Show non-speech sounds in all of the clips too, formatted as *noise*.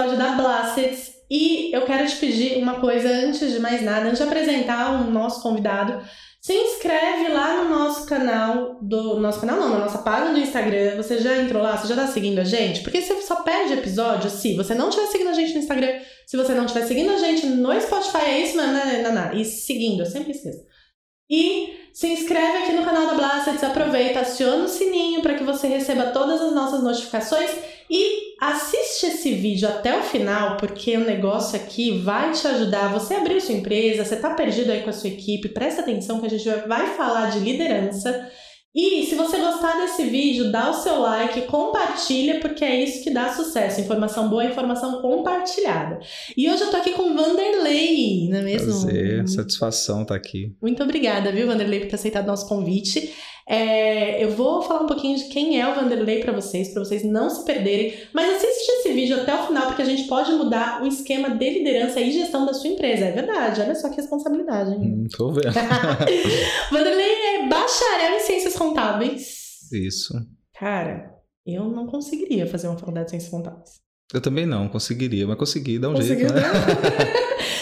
episódio da Blasteds e eu quero te pedir uma coisa antes de mais nada, antes de apresentar o nosso convidado. Se inscreve lá no nosso canal, do nosso canal não, na nossa página do Instagram. Você já entrou lá? Você já tá seguindo a gente? Porque você só perde episódio se você não estiver seguindo a gente no Instagram, se você não estiver seguindo a gente no Spotify, é isso, né? E seguindo, eu sempre esqueço. E se inscreve aqui no canal da Blasteds, aproveita, aciona o sininho para que você receba todas as nossas notificações e assiste esse vídeo até o final, porque o negócio aqui vai te ajudar. Você abriu sua empresa, você está perdido aí com a sua equipe, presta atenção que a gente vai falar de liderança. E se você gostar desse vídeo, dá o seu like, compartilha, porque é isso que dá sucesso. Informação boa, informação compartilhada. E hoje eu tô aqui com o Vanderlei, não é mesmo? Prazer, satisfação estar tá aqui. Muito obrigada, viu, Vanderlei, por ter aceitado nosso convite. É, eu vou falar um pouquinho de quem é o Vanderlei para vocês, para vocês não se perderem. Mas assiste esse vídeo até o final, porque a gente pode mudar o esquema de liderança e gestão da sua empresa. É verdade, olha só que responsabilidade. Hein? Hum, tô vendo. *laughs* Vanderlei é bacharel em ciências contábeis. Isso. Cara, eu não conseguiria fazer uma faculdade de ciências contábeis. Eu também não, conseguiria, mas consegui, dá um jeito, né? *laughs*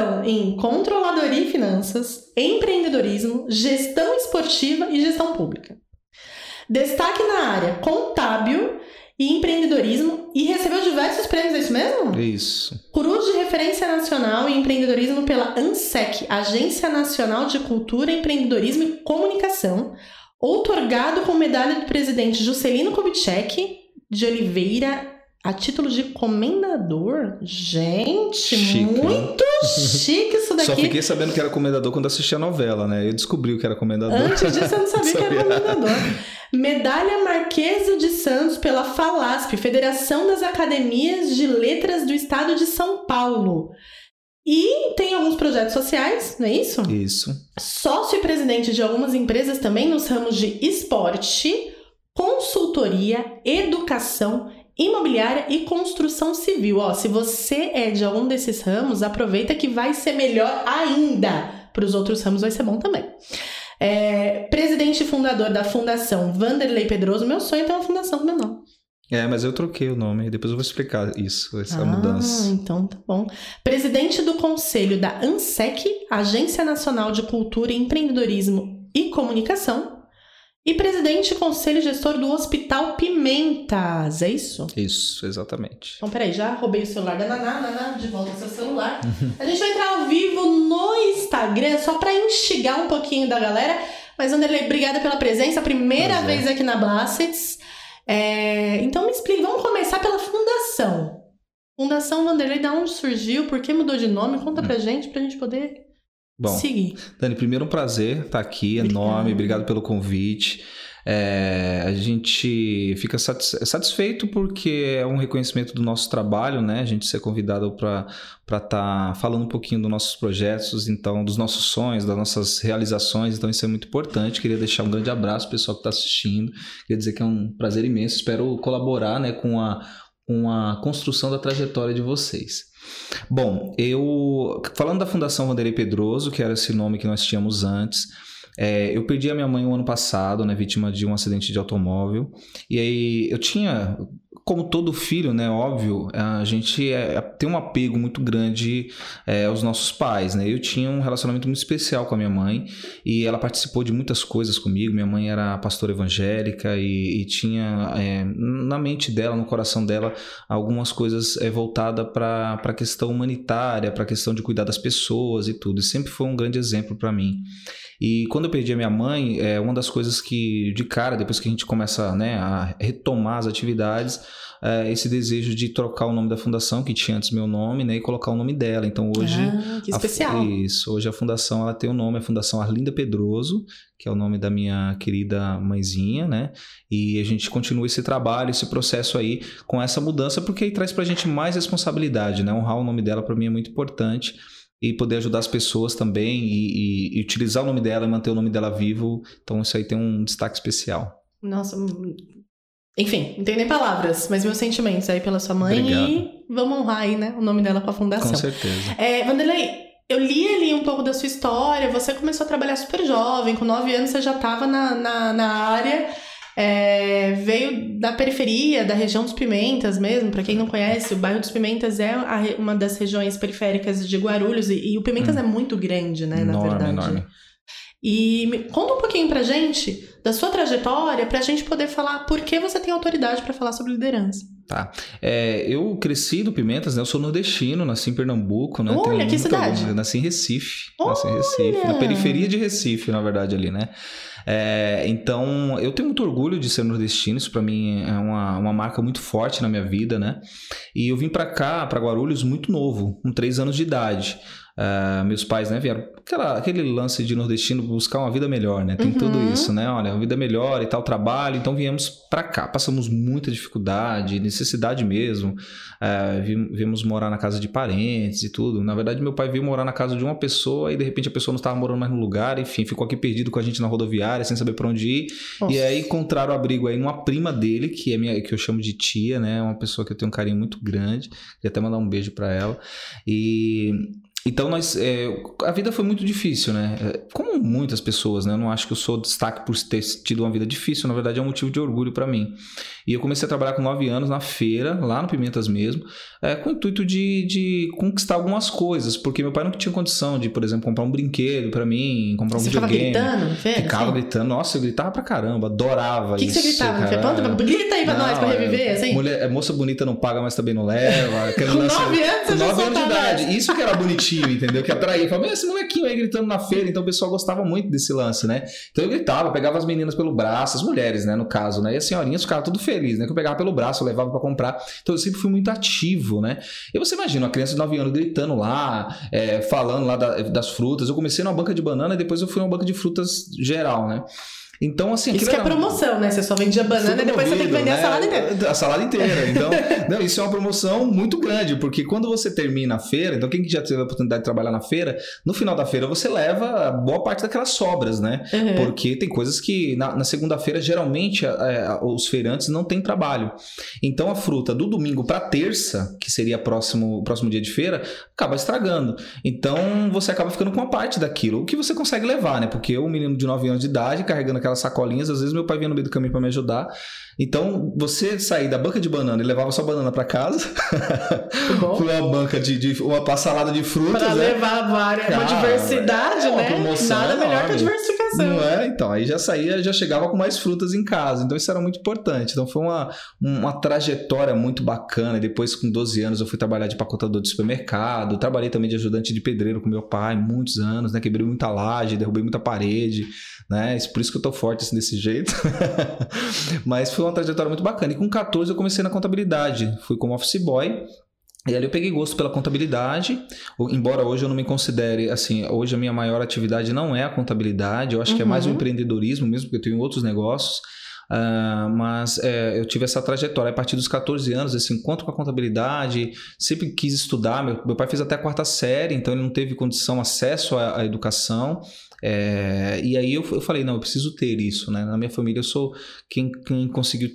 Pós-graduação em controladoria e finanças, empreendedorismo, gestão esportiva e gestão pública. Destaque na área contábil e empreendedorismo e recebeu diversos prêmios, é isso mesmo? Isso. Curu de referência nacional em empreendedorismo pela ANSEC, Agência Nacional de Cultura, Empreendedorismo e Comunicação, outorgado com medalha do presidente Juscelino Kubitschek de Oliveira a título de comendador? Gente, chique, muito né? *laughs* chique isso daqui. Só fiquei sabendo que era comendador quando assisti a novela, né? Eu descobri o que era comendador. Antes disso eu não sabia, sabia. que era *laughs* comendador. Medalha Marquesa de Santos pela FALASP, Federação das Academias de Letras do Estado de São Paulo. E tem alguns projetos sociais, não é isso? Isso. Sócio e presidente de algumas empresas também nos ramos de esporte, consultoria, educação imobiliária e construção civil. Ó, se você é de algum desses ramos, aproveita que vai ser melhor ainda. Para os outros ramos vai ser bom também. É, presidente e fundador da Fundação Vanderlei Pedroso. Meu sonho é ter uma fundação com meu nome. É, mas eu troquei o nome, depois eu vou explicar isso, essa ah, mudança. Então tá bom. Presidente do Conselho da ANSEC, Agência Nacional de Cultura, Empreendedorismo e Comunicação, e presidente e conselho gestor do Hospital Pimentas, é isso? Isso, exatamente. Então, peraí, já roubei o celular da Naná, Naná, de volta ao seu celular. *laughs* A gente vai entrar ao vivo no Instagram, só para instigar um pouquinho da galera. Mas, Anderlei, obrigada pela presença, primeira é. vez aqui na Blasteds. É... Então, me explique, vamos começar pela fundação. Fundação Vanderlei, da onde surgiu? Por que mudou de nome? Conta pra hum. gente, pra gente poder Bom. Dani, primeiro um prazer estar aqui, enorme, obrigado pelo convite. É, a gente fica satisfeito porque é um reconhecimento do nosso trabalho, né? A gente ser convidado para estar tá falando um pouquinho dos nossos projetos, então, dos nossos sonhos, das nossas realizações, então isso é muito importante. Queria deixar um grande abraço ao pessoal que está assistindo. Queria dizer que é um prazer imenso, espero colaborar né, com, a, com a construção da trajetória de vocês. Bom, eu falando da Fundação Vanderlei Pedroso, que era esse nome que nós tínhamos antes, é, eu perdi a minha mãe o um ano passado, né, vítima de um acidente de automóvel. E aí eu tinha como todo filho, né, óbvio, a gente é, é, tem um apego muito grande é, aos nossos pais, né? Eu tinha um relacionamento muito especial com a minha mãe e ela participou de muitas coisas comigo. Minha mãe era pastora evangélica e, e tinha é, na mente dela, no coração dela, algumas coisas é, voltadas para a questão humanitária, para a questão de cuidar das pessoas e tudo. E sempre foi um grande exemplo para mim. E quando eu perdi a minha mãe, é uma das coisas que, de cara, depois que a gente começa né, a retomar as atividades, é esse desejo de trocar o nome da fundação, que tinha antes meu nome, né, e colocar o nome dela. Então hoje. Ah, que especial. A, isso, hoje a fundação ela tem o nome, a Fundação Arlinda Pedroso, que é o nome da minha querida mãezinha, né? E a gente continua esse trabalho, esse processo aí com essa mudança, porque aí traz pra gente mais responsabilidade, né? Honrar o nome dela para mim é muito importante e poder ajudar as pessoas também e, e, e, utilizar o nome dela e manter o nome dela vivo. Então isso aí tem um destaque especial. Nossa, hum, enfim, não tem nem palavras, mas meus sentimentos aí pela sua mãe Obrigado. e vamos honrar aí, né, o nome dela com a fundação. Com certeza. É, Vanderlei, eu li ali um pouco da sua história, você começou a trabalhar super jovem, com nove anos você já estava na, na, na área. É, veio da periferia, da região dos Pimentas mesmo. Para quem não conhece, o bairro dos Pimentas é a, uma das regiões periféricas de Guarulhos e, e o Pimentas hum. é muito grande, né, enorme, na verdade. Enorme. E conta um pouquinho pra gente da sua trajetória, pra gente poder falar por que você tem autoridade para falar sobre liderança. Tá. É, eu cresci do Pimentas, né? Eu sou nordestino, nasci em Pernambuco, né? Olha, que cidade? Nasci em Recife. Olha. Nasci em Recife, na periferia de Recife, na verdade, ali, né? É, então, eu tenho muito orgulho de ser nordestino, isso para mim é uma, uma marca muito forte na minha vida, né? E eu vim para cá, para Guarulhos, muito novo, com três anos de idade. Uh, meus pais, né, vieram aquela, aquele lance de nordestino buscar uma vida melhor, né? Tem uhum. tudo isso, né? Olha, uma vida melhor e tal, trabalho. Então viemos para cá, passamos muita dificuldade, necessidade mesmo. Uh, viemos morar na casa de parentes e tudo. Na verdade, meu pai veio morar na casa de uma pessoa e de repente a pessoa não estava morando mais no lugar, enfim, ficou aqui perdido com a gente na rodoviária, sem saber para onde ir. Nossa. E aí encontraram abrigo aí numa prima dele, que é minha, que eu chamo de tia, né? Uma pessoa que eu tenho um carinho muito grande. Queria até mandar um beijo para ela. E então nós, é, a vida foi muito difícil, né? É, como muitas pessoas, né? Eu não acho que eu sou destaque por ter tido uma vida difícil. Na verdade, é um motivo de orgulho para mim. E eu comecei a trabalhar com 9 anos na feira, lá no Pimentas mesmo, é, com o intuito de, de conquistar algumas coisas, porque meu pai não tinha condição de, por exemplo, comprar um brinquedo para mim, comprar um você videogame. Ficava gritando? Feira, ficava assim? gritando. Nossa, eu gritava pra caramba, adorava que isso. O que você gritava? Cara. Grita aí pra não, nós pra reviver, é, assim. Mulher, é, moça bonita não paga, mas também não leva. *laughs* com 9 anos, com 9 anos de idade. Isso que era bonitinho, *laughs* entendeu? Que atraía. Falava, esse molequinho aí gritando na feira, então o pessoal gostava muito desse lance, né? Então eu gritava, pegava as meninas pelo braço, as mulheres, né, no caso, né? E as senhorinhas ficavam tudo felizes, né? Que eu pegava pelo braço, levava para comprar. Então eu sempre fui muito ativo, né? E você imagina uma criança de 9 anos gritando lá, é, falando lá da, das frutas. Eu comecei numa banca de banana e depois eu fui numa banca de frutas geral, né? Então, assim. Isso que é promoção, né? Você só vendia banana e depois você tem que vender né? a salada inteira. A salada inteira. Então, *laughs* não, isso é uma promoção muito grande, porque quando você termina a feira, então quem já teve a oportunidade de trabalhar na feira, no final da feira você leva boa parte daquelas sobras, né? Uhum. Porque tem coisas que na, na segunda-feira, geralmente, é, os feirantes não têm trabalho. Então, a fruta do domingo para terça, que seria próximo próximo dia de feira, acaba estragando. Então, você acaba ficando com uma parte daquilo, o que você consegue levar, né? Porque o menino de 9 anos de idade carregando aquela aquelas sacolinhas, às vezes meu pai vinha no meio do caminho para me ajudar. Então, você sair da banca de banana e levava sua banana para casa, *laughs* uma banca de, de, uma salada de frutas. Para né? levar várias, Cara, uma diversidade, é, né? Nada melhor que a Não é? Então, aí já saía, já chegava com mais frutas em casa. Então, isso era muito importante. Então, foi uma, uma trajetória muito bacana. E depois, com 12 anos, eu fui trabalhar de pacotador de supermercado. Trabalhei também de ajudante de pedreiro com meu pai, muitos anos, né? Quebrei muita laje, derrubei muita parede, né? Por isso que eu tô forte assim, desse jeito. *laughs* Mas foi uma trajetória muito bacana. E com 14 eu comecei na contabilidade. Fui como office boy. E ali eu peguei gosto pela contabilidade, embora hoje eu não me considere, assim, hoje a minha maior atividade não é a contabilidade, eu acho uhum. que é mais o uhum. empreendedorismo mesmo, porque eu tenho outros negócios. Uh, mas é, eu tive essa trajetória a partir dos 14 anos, esse encontro com a contabilidade, sempre quis estudar. Meu, meu pai fez até a quarta série, então ele não teve condição, acesso à, à educação. É, e aí eu, eu falei, não, eu preciso ter isso, né? Na minha família eu sou quem, quem conseguiu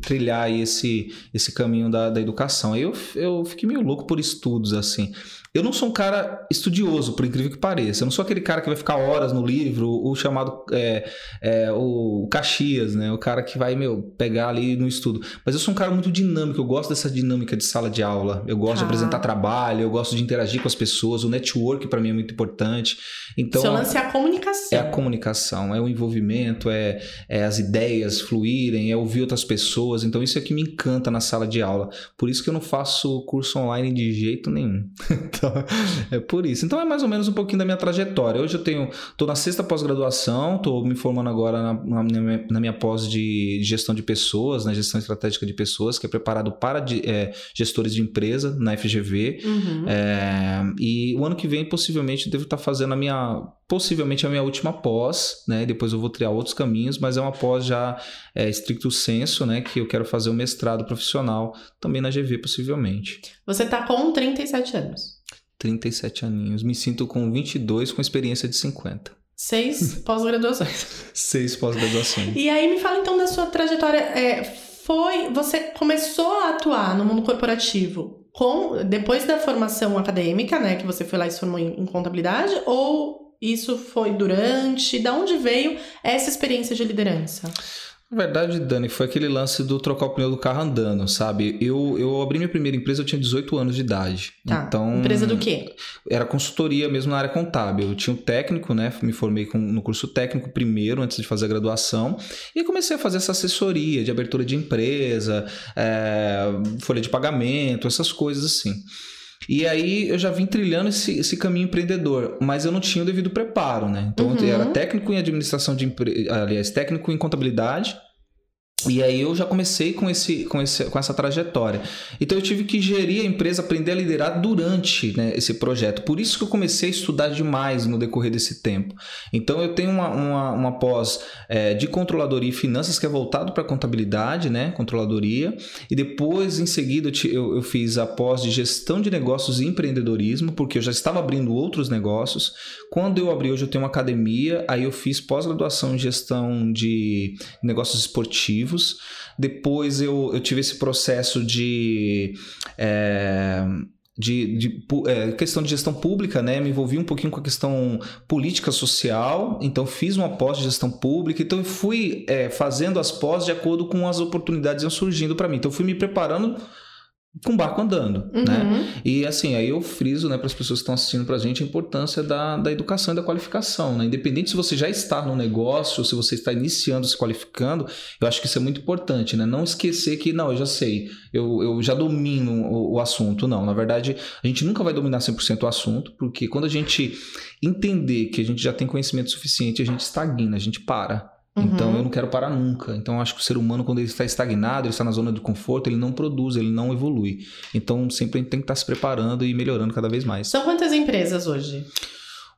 trilhar esse, esse caminho da, da educação. Aí eu, eu fiquei meio louco por estudos, assim. Eu não sou um cara estudioso, por incrível que pareça. Eu não sou aquele cara que vai ficar horas no livro, o chamado é, é, o Caxias, né? O cara que vai, meu, pegar ali no estudo. Mas eu sou um cara muito dinâmico, eu gosto dessa dinâmica de sala de aula. Eu gosto ah. de apresentar trabalho, eu gosto de interagir com as pessoas. O network para mim é muito importante. Então, Seu lance é a comunicação. É a comunicação, é o envolvimento, é, é as ideias fluírem, é ouvir outras pessoas. Então isso é que me encanta na sala de aula. Por isso que eu não faço curso online de jeito nenhum. *laughs* Então, é por isso. Então é mais ou menos um pouquinho da minha trajetória. Hoje eu tenho, tô na sexta pós-graduação, tô me formando agora na, na, minha, na minha pós de gestão de pessoas, na gestão estratégica de pessoas, que é preparado para de, é, gestores de empresa na FGV. Uhum. É, e o ano que vem, possivelmente, devo estar fazendo a minha possivelmente a minha última pós, né? Depois eu vou criar outros caminhos, mas é uma pós já é, estricto senso, né? Que eu quero fazer o um mestrado profissional também na GV, possivelmente. Você está com 37 anos. 37 aninhos. Me sinto com 22, com experiência de 50. Seis *laughs* pós-graduações. Seis pós-graduações. E aí me fala então da sua trajetória. É, foi. Você começou a atuar no mundo corporativo com depois da formação acadêmica, né? Que você foi lá e se formou em, em contabilidade, ou isso foi durante? Da onde veio essa experiência de liderança? Na verdade, Dani, foi aquele lance do trocar o pneu do carro andando, sabe? Eu, eu abri minha primeira empresa, eu tinha 18 anos de idade. Tá. Então, Empresa do quê? Era consultoria mesmo na área contábil. Eu tinha um técnico, né? Me formei com, no curso técnico primeiro, antes de fazer a graduação. E comecei a fazer essa assessoria de abertura de empresa, é, folha de pagamento, essas coisas assim. E aí eu já vim trilhando esse, esse caminho empreendedor, mas eu não tinha o devido preparo, né? Então Uhum. eu era técnico em administração de aliás, técnico em contabilidade. E aí eu já comecei com, esse, com, esse, com essa trajetória. Então eu tive que gerir a empresa, aprender a liderar durante né, esse projeto. Por isso que eu comecei a estudar demais no decorrer desse tempo. Então eu tenho uma, uma, uma pós é, de controladoria e finanças que é voltado para contabilidade, né? Controladoria. E depois, em seguida, eu, eu fiz a pós de gestão de negócios e empreendedorismo, porque eu já estava abrindo outros negócios. Quando eu abri, hoje eu tenho uma academia, aí eu fiz pós-graduação em gestão de negócios esportivos. Depois eu, eu tive esse processo de. é, de, de é, questão de gestão pública, né? Me envolvi um pouquinho com a questão política social, então fiz uma pós de gestão pública, então eu fui é, fazendo as pós de acordo com as oportunidades que iam surgindo para mim. Então eu fui me preparando com o barco andando, Uhum. né? E assim, aí eu friso, né, para as pessoas que estão assistindo pra gente a importância da, da educação e da qualificação, né? Independente se você já está no negócio ou se você está iniciando, se qualificando, eu acho que isso é muito importante, né? Não esquecer que, não, eu já sei, eu, eu já domino o, o assunto. Não, na verdade, a gente nunca vai dominar 100% o assunto, porque quando a gente entender que a gente já tem conhecimento suficiente, a gente estagna, a gente para. Então Uhum. eu não quero parar nunca. Então acho que o ser humano, quando ele está estagnado, ele está na zona de conforto, ele não produz, ele não evolui. Então sempre a gente tem que estar se preparando e melhorando cada vez mais. São quantas empresas hoje?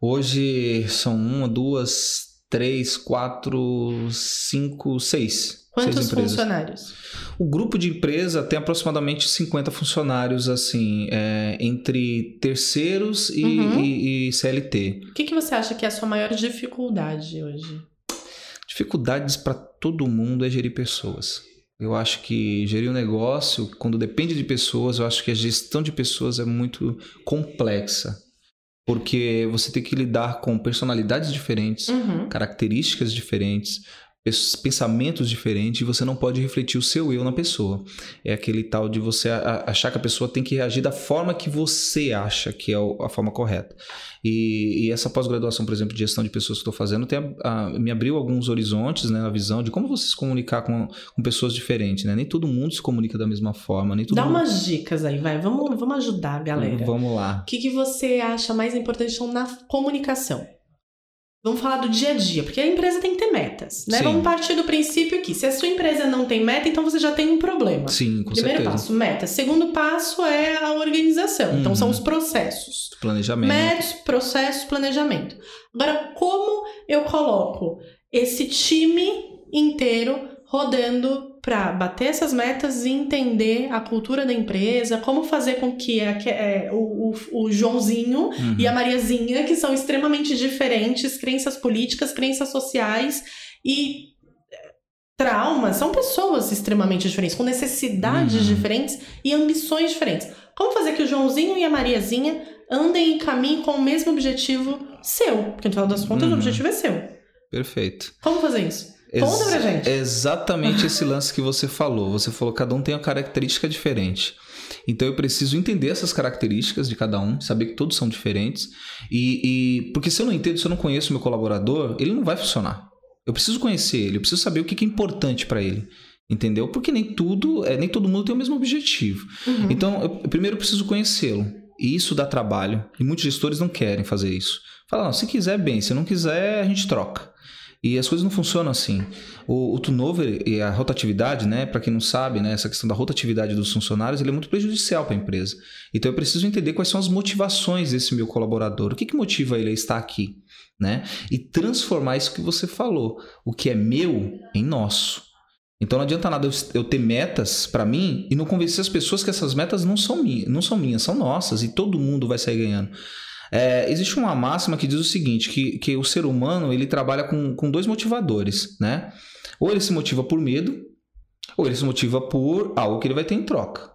Hoje são uma, duas, três, quatro, cinco, seis. Quantos seis funcionários? O grupo de empresa tem aproximadamente 50 funcionários, assim, é, entre terceiros e, Uhum. e- e CLT. O que, que você acha que é a sua maior dificuldade hoje? Dificuldades para todo mundo é gerir pessoas. Eu acho que gerir um negócio, quando depende de pessoas, eu acho que a gestão de pessoas é muito complexa. Porque você tem que lidar com personalidades diferentes, Uhum. características diferentes, pensamentos diferentes, e você não pode refletir o seu eu na pessoa. É aquele tal de você achar que a pessoa tem que reagir da forma que você acha que é a forma correta. E, e essa pós-graduação, por exemplo, de gestão de pessoas que estou fazendo, tem a- me abriu alguns horizontes né, na visão de como você se comunicar com, com pessoas diferentes. Né? Nem todo mundo se comunica da mesma forma, nem todo Dá mundo. umas dicas aí, vai. Vamos, vamos ajudar a galera. Vamos lá. O que, que você acha mais importante na comunicação? Vamos falar do dia a dia, porque a empresa tem que ter metas, né? Sim. Vamos partir do princípio que se a sua empresa não tem meta, então você já tem um problema. Sim, com Primeiro certeza. passo, meta. Segundo passo é a organização. Então Uhum. são os processos. Planejamento. Metas, processos, planejamento. Agora, como eu coloco esse time inteiro rodando para bater essas metas e entender a cultura da empresa, como fazer com que a- é, o, o- o Joãozinho Uhum. e a Mariazinha, que são extremamente diferentes, crenças políticas, crenças sociais e eh, traumas, são pessoas extremamente diferentes, com necessidades Uhum. diferentes e ambições diferentes. Como fazer que o Joãozinho e a Mariazinha andem em caminho com o mesmo objetivo seu? Porque no final das contas Uhum. o objetivo é seu. Perfeito. Como fazer isso? Conta pra gente. É exatamente esse lance que você falou. Você falou que cada um tem uma característica diferente. Então eu preciso entender essas características de cada um, saber que todos são diferentes. E, e- porque se eu não entendo, se eu não conheço o meu colaborador, ele não vai funcionar. Eu preciso conhecer ele, eu preciso saber o que é importante para ele. Entendeu? Porque nem tudo, é, nem todo mundo tem o mesmo objetivo. Uhum. Então, eu, primeiro eu preciso conhecê-lo. E isso dá trabalho. E muitos gestores não querem fazer isso. Fala, não, se quiser, bem. Se não quiser, a gente troca. E as coisas não funcionam assim. O, o turnover e a rotatividade, né, para quem não sabe, né, essa questão da rotatividade dos funcionários, ele é muito prejudicial para a empresa. Então eu preciso entender quais são as motivações desse meu colaborador. O que, que motiva ele a estar aqui, né? E transformar isso que você falou, o que é meu em nosso. Então não adianta nada eu- ter metas para mim e não convencer as pessoas que essas metas não são, minhas, não são minhas, são nossas e todo mundo vai sair ganhando. É, existe uma máxima que diz o seguinte, que, que o ser humano ele trabalha com, com dois motivadores, né? Ou ele se motiva por medo, ou ele se motiva por algo que ele vai ter em troca.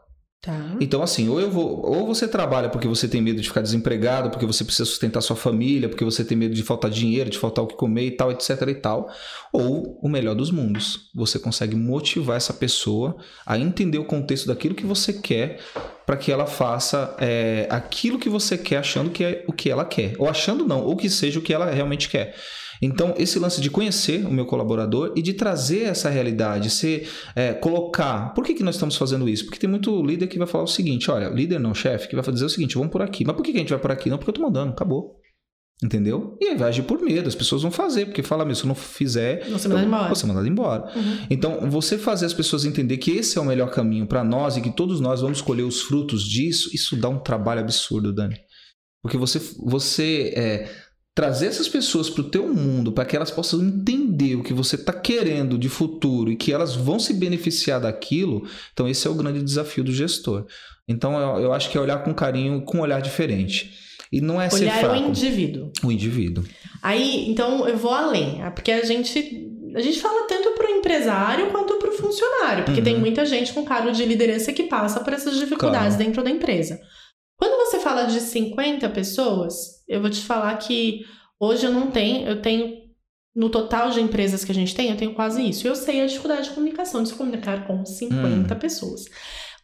Tá. Então, assim, ou eu vou, ou você trabalha porque você tem medo de ficar desempregado, porque você precisa sustentar sua família, porque você tem medo de faltar dinheiro, de faltar o que comer e tal, etc e tal. Ou o melhor dos mundos, você consegue motivar essa pessoa a entender o contexto daquilo que você quer para que ela faça é, aquilo que você quer, achando que é o que ela quer, ou achando não, ou que seja o que ela realmente quer. Então, esse lance de conhecer o meu colaborador e de trazer essa realidade, se é, colocar. Por que, que nós estamos fazendo isso? Porque tem muito líder que vai falar o seguinte: olha, líder não, chefe, que vai dizer o seguinte: vamos por aqui. Mas por que, que a gente vai por aqui? Não, porque eu tô mandando, acabou. Entendeu? E aí vai agir por medo, as pessoas vão fazer, porque fala, meu, se eu não fizer, Você mandado embora. você mandado embora. Uhum. Então, você fazer as pessoas entender que esse é o melhor caminho para nós e que todos nós vamos colher os frutos disso, isso dá um trabalho absurdo, Dani. Porque você, você é, trazer essas pessoas para o teu mundo, para que elas possam entender o que você está querendo de futuro e que elas vão se beneficiar daquilo, então esse é o grande desafio do gestor. Então, eu, eu acho que é olhar com carinho, com um olhar diferente. E não é ser Olhar fraco. o indivíduo. O indivíduo. Aí, então eu vou além, é porque a gente a gente fala tanto pro empresário quanto pro funcionário, porque Uhum. tem muita gente com cargo de liderança que passa por essas dificuldades Claro. dentro da empresa. Quando você fala de 50 pessoas, eu vou te falar que hoje eu não tenho, eu tenho no total de empresas que a gente tem, eu tenho quase isso. Eu sei a dificuldade de comunicação, de se comunicar com 50 Hum. pessoas.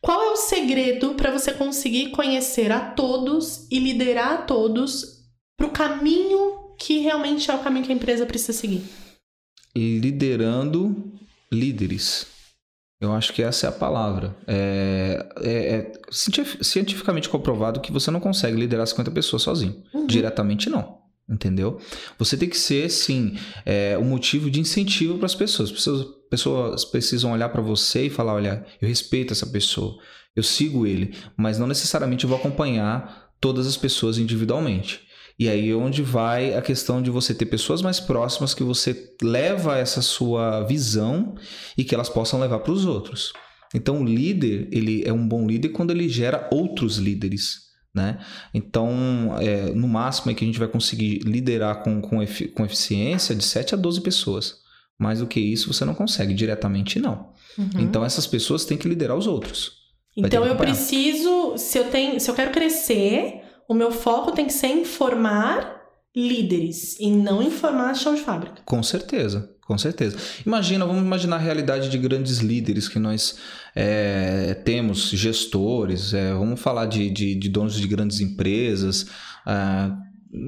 Qual é o segredo para você conseguir conhecer a todos e liderar a todos pro caminho que realmente é o caminho que a empresa precisa seguir? liderando líderes. Eu acho que essa é a palavra. É, é- é cientif- cientificamente comprovado que você não consegue liderar 50 pessoas sozinho. Uhum. Diretamente, não. Entendeu? Você tem que ser, sim, é, um motivo de incentivo para as pessoas. As pessoas, pessoas precisam olhar para você e falar: olha, eu respeito essa pessoa, eu sigo ele, mas não necessariamente eu vou acompanhar todas as pessoas individualmente. E aí é onde vai a questão de você ter pessoas mais próximas que você leva essa sua visão e que elas possam levar para os outros. Então o líder, ele é um bom líder quando ele gera outros líderes. Né? Então, é, no máximo é que a gente vai conseguir liderar com, com, efi- com eficiência de 7 a 12 pessoas. Mais do que isso, você não consegue diretamente, não. Uhum. Então, essas pessoas têm que liderar os outros. Então eu preciso, se eu tenho, se eu quero crescer, o meu foco tem que ser em formar líderes e não em formar chão de fábrica. Com certeza, com certeza. Imagina, vamos imaginar a realidade de grandes líderes que nós é, temos, gestores, é, vamos falar de, de, de donos de grandes empresas. ah,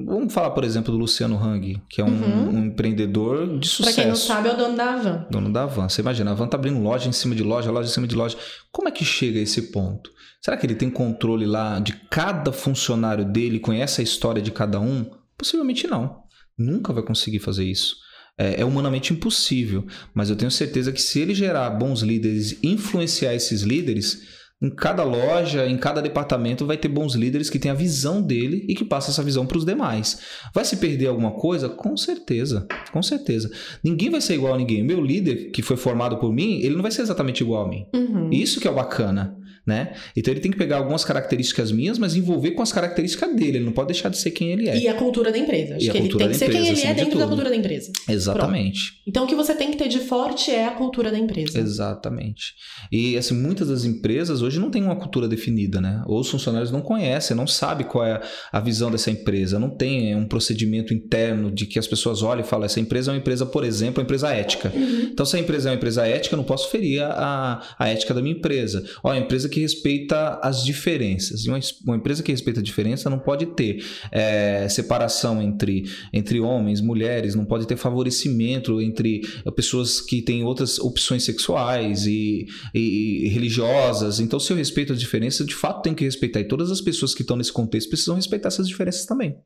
vamos falar, por exemplo, do Luciano Hang, que é um, Uhum. um empreendedor de Pra sucesso. quem não sabe, é o dono da Avan. Dono da Van. Você imagina, a Van tá abrindo loja em cima de loja, loja em cima de loja. Como é que chega a esse ponto? Será que ele tem controle lá de cada funcionário dele, conhece a história de cada um? Possivelmente não. Nunca vai conseguir fazer isso. É, é humanamente impossível. Mas eu tenho certeza que se ele gerar bons líderes influenciar esses líderes, em cada loja, em cada departamento, vai ter bons líderes que têm a visão dele e que passam essa visão para os demais. Vai se perder alguma coisa? Com certeza, com certeza. Ninguém vai ser igual a ninguém. Meu líder, que foi formado por mim, ele não vai ser exatamente igual a mim. Uhum. Isso que é o bacana, né? Então ele tem que pegar algumas características minhas, mas envolver com as características dele. Ele não pode deixar de ser quem ele é. E a cultura da empresa. Acho E a que ele tem que ser quem ele é dentro da cultura da empresa. Exatamente. Então o que você tem que ter de forte é a cultura da empresa. Exatamente. E assim, muitas das empresas hoje não têm uma cultura definida, né? Ou os funcionários não conhecem, não sabem qual é a visão dessa empresa, não tem é, um procedimento interno de que as pessoas olham e falam, essa empresa é uma empresa, por exemplo, uma empresa ética. Uhum. Então, se a empresa é uma empresa ética, eu não posso ferir a, a ética da minha empresa. Ó, uma empresa que respeita as diferenças. E uma, uma empresa que respeita a diferença não pode ter é, separação entre, entre homens, mulheres, não pode ter favorecimento entre pessoas que têm outras opções sexuais e, e- e religiosas. Então, se eu respeito as diferenças, de fato tenho que respeitar. E todas as pessoas que estão nesse contexto precisam respeitar essas diferenças também.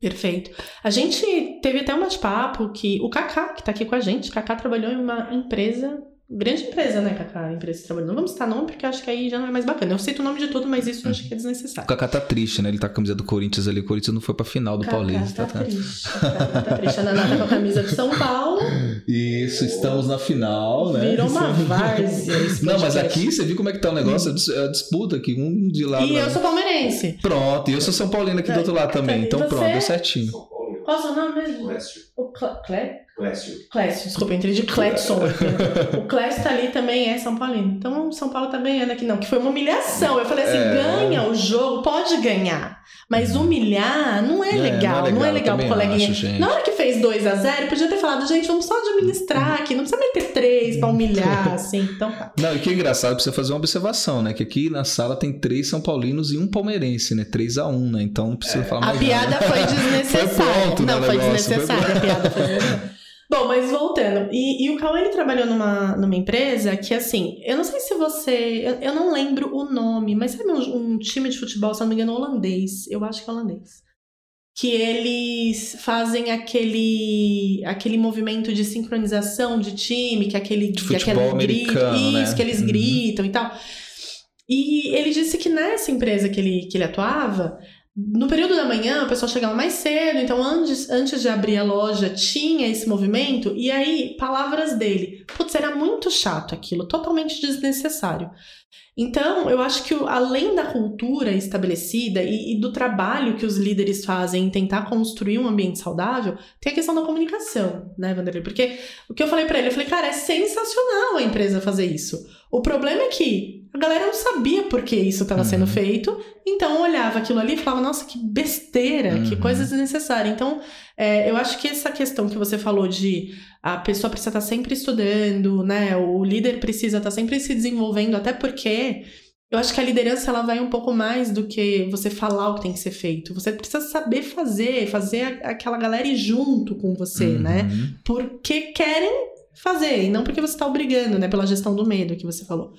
Perfeito. A gente teve até um bate-papo que o Kaká, que tá aqui com a gente, Kaká trabalhou em uma empresa, grande empresa, né, Kaká? A empresa que trabalhou. Não vamos citar nome porque acho que aí já não é mais bacana. Eu cito o nome de tudo, mas isso eu acho que é O desnecessário. Kaká tá triste, né? Ele tá com a camisa do Corinthians ali. O Corinthians não foi pra final do Kaká Paulista. tá tá? triste. Tá triste. A Naná tá com a camisa de São Paulo. Isso, estamos na final, né? Virou uma várzea. esse Não, mas aqui você viu como é que tá o negócio? É dis- É a disputa aqui, um de lado. E lá. eu sou palmeirense. Pronto, e eu sou São Paulino aqui do outro lado também. Então você? pronto, deu certinho. São Paulo, Qual é o seu nome mesmo? Oeste. O Cle... Clécio. Clécio, desculpa, eu entendi Clécio. *laughs* o Clécio tá ali também é São Paulino. Então São Paulo tá ganhando aqui, não. Que foi uma humilhação. Eu falei assim: É. ganha o jogo, pode ganhar. Mas humilhar não é, É, legal. Não é legal, eu pro também coleguinha. acho. Na hora que fez 2 a 0 podia ter falado, gente, vamos só administrar aqui. Não precisa meter três pra humilhar, *laughs* assim. Então tá. Não, e que é engraçado pra você fazer uma observação, né? Que aqui na sala tem três São Paulinos e um palmeirense, né? 3 a 1 né? Então não precisa falar A mais nada. piada *laughs* foi desnecessária. Foi pronto, né, não, o foi desnecessária. foi A piada foi desnecessária. Bom, mas voltando. E, e o Cauê, ele trabalhou numa, numa empresa que, assim, eu não sei se você... Eu, eu não lembro o nome, mas sabe um, um time de futebol, se não me engano, holandês. Eu acho que é holandês. Que eles fazem aquele, aquele movimento de sincronização de time, que é aquele... De que é futebol aquele grito- americano, né? Isso, que eles Uhum. gritam e tal. E ele disse que nessa empresa que ele, que ele atuava, no período da manhã, o pessoal chegava mais cedo, então antes, antes de abrir a loja tinha esse movimento, e aí, palavras dele. Putz, era muito chato aquilo, totalmente desnecessário. Então, eu acho que além da cultura estabelecida e, e do trabalho que os líderes fazem em tentar construir um ambiente saudável, tem a questão da comunicação, né, Vanderlei? Porque o que eu falei pra ele, eu falei, cara, é sensacional a empresa fazer isso. O problema é que a galera não sabia por que isso estava sendo Uhum. feito, então olhava aquilo ali e falava, nossa, que besteira, que Uhum. coisa desnecessária. Então, é, eu acho que essa questão que você falou de a pessoa precisa estar sempre estudando, né? O líder precisa estar sempre se desenvolvendo, até porque eu acho que a liderança ela vai um pouco mais do que você falar o que tem que ser feito. Você precisa saber fazer, fazer aquela galera ir junto com você, né? Uhum. porque querem fazer e não porque você está obrigando, né? Pela gestão do medo que você falou.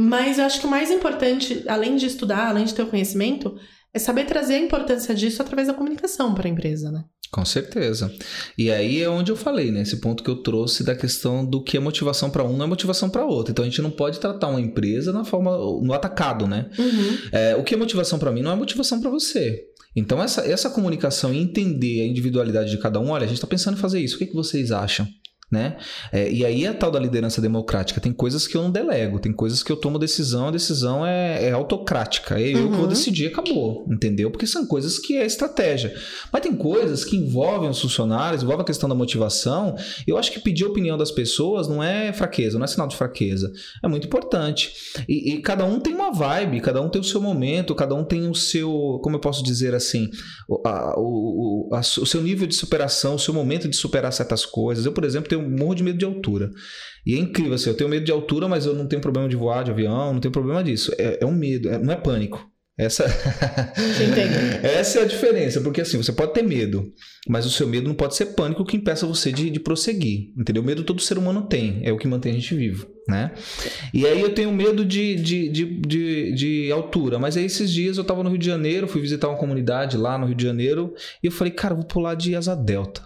Mas eu acho que o mais importante, além de estudar, além de ter o conhecimento, é saber trazer a importância disso através da comunicação para a empresa, né? Com certeza. E aí é onde eu falei, né? Esse ponto que eu trouxe da questão do que é motivação para um não é motivação para outro. Então a gente não pode tratar uma empresa na forma no atacado, né? Uhum. É, o que é motivação para mim não é motivação para você. Então essa, essa comunicação e entender a individualidade de cada um, olha, a gente está pensando em fazer isso. O que, que vocês acham? Né? É, e aí a tal da liderança democrática tem coisas que eu não delego, tem coisas que eu tomo decisão, a decisão é, é autocrática, é eu que vou Uhum. decidir, acabou, entendeu? Porque são coisas que é estratégia. Mas tem coisas que envolvem os funcionários, envolvem a questão da motivação. Eu acho que pedir a opinião das pessoas não é fraqueza, não é sinal de fraqueza. É muito importante. E, e cada um tem uma vibe, cada um tem o seu momento, cada um tem o seu, como eu posso dizer assim, o, a- o, o- a- o seu nível de superação, o seu momento de superar certas coisas. Eu, por exemplo, tenho um monte de medo de altura. E é incrível, assim, eu tenho medo de altura, mas eu não tenho problema de voar de avião, não tenho problema disso. É, é um medo, é- não é pânico. Essa... *laughs* Essa é a diferença, porque assim, você pode ter medo, mas o seu medo não pode ser pânico que impeça você de, de prosseguir, entendeu? O medo todo ser humano tem, é o que mantém a gente vivo, né? E aí eu tenho medo de, de, de, de, de altura, mas aí esses dias eu tava no Rio de Janeiro, fui visitar uma comunidade lá no Rio de Janeiro, e eu falei, cara, eu vou pular de asa delta.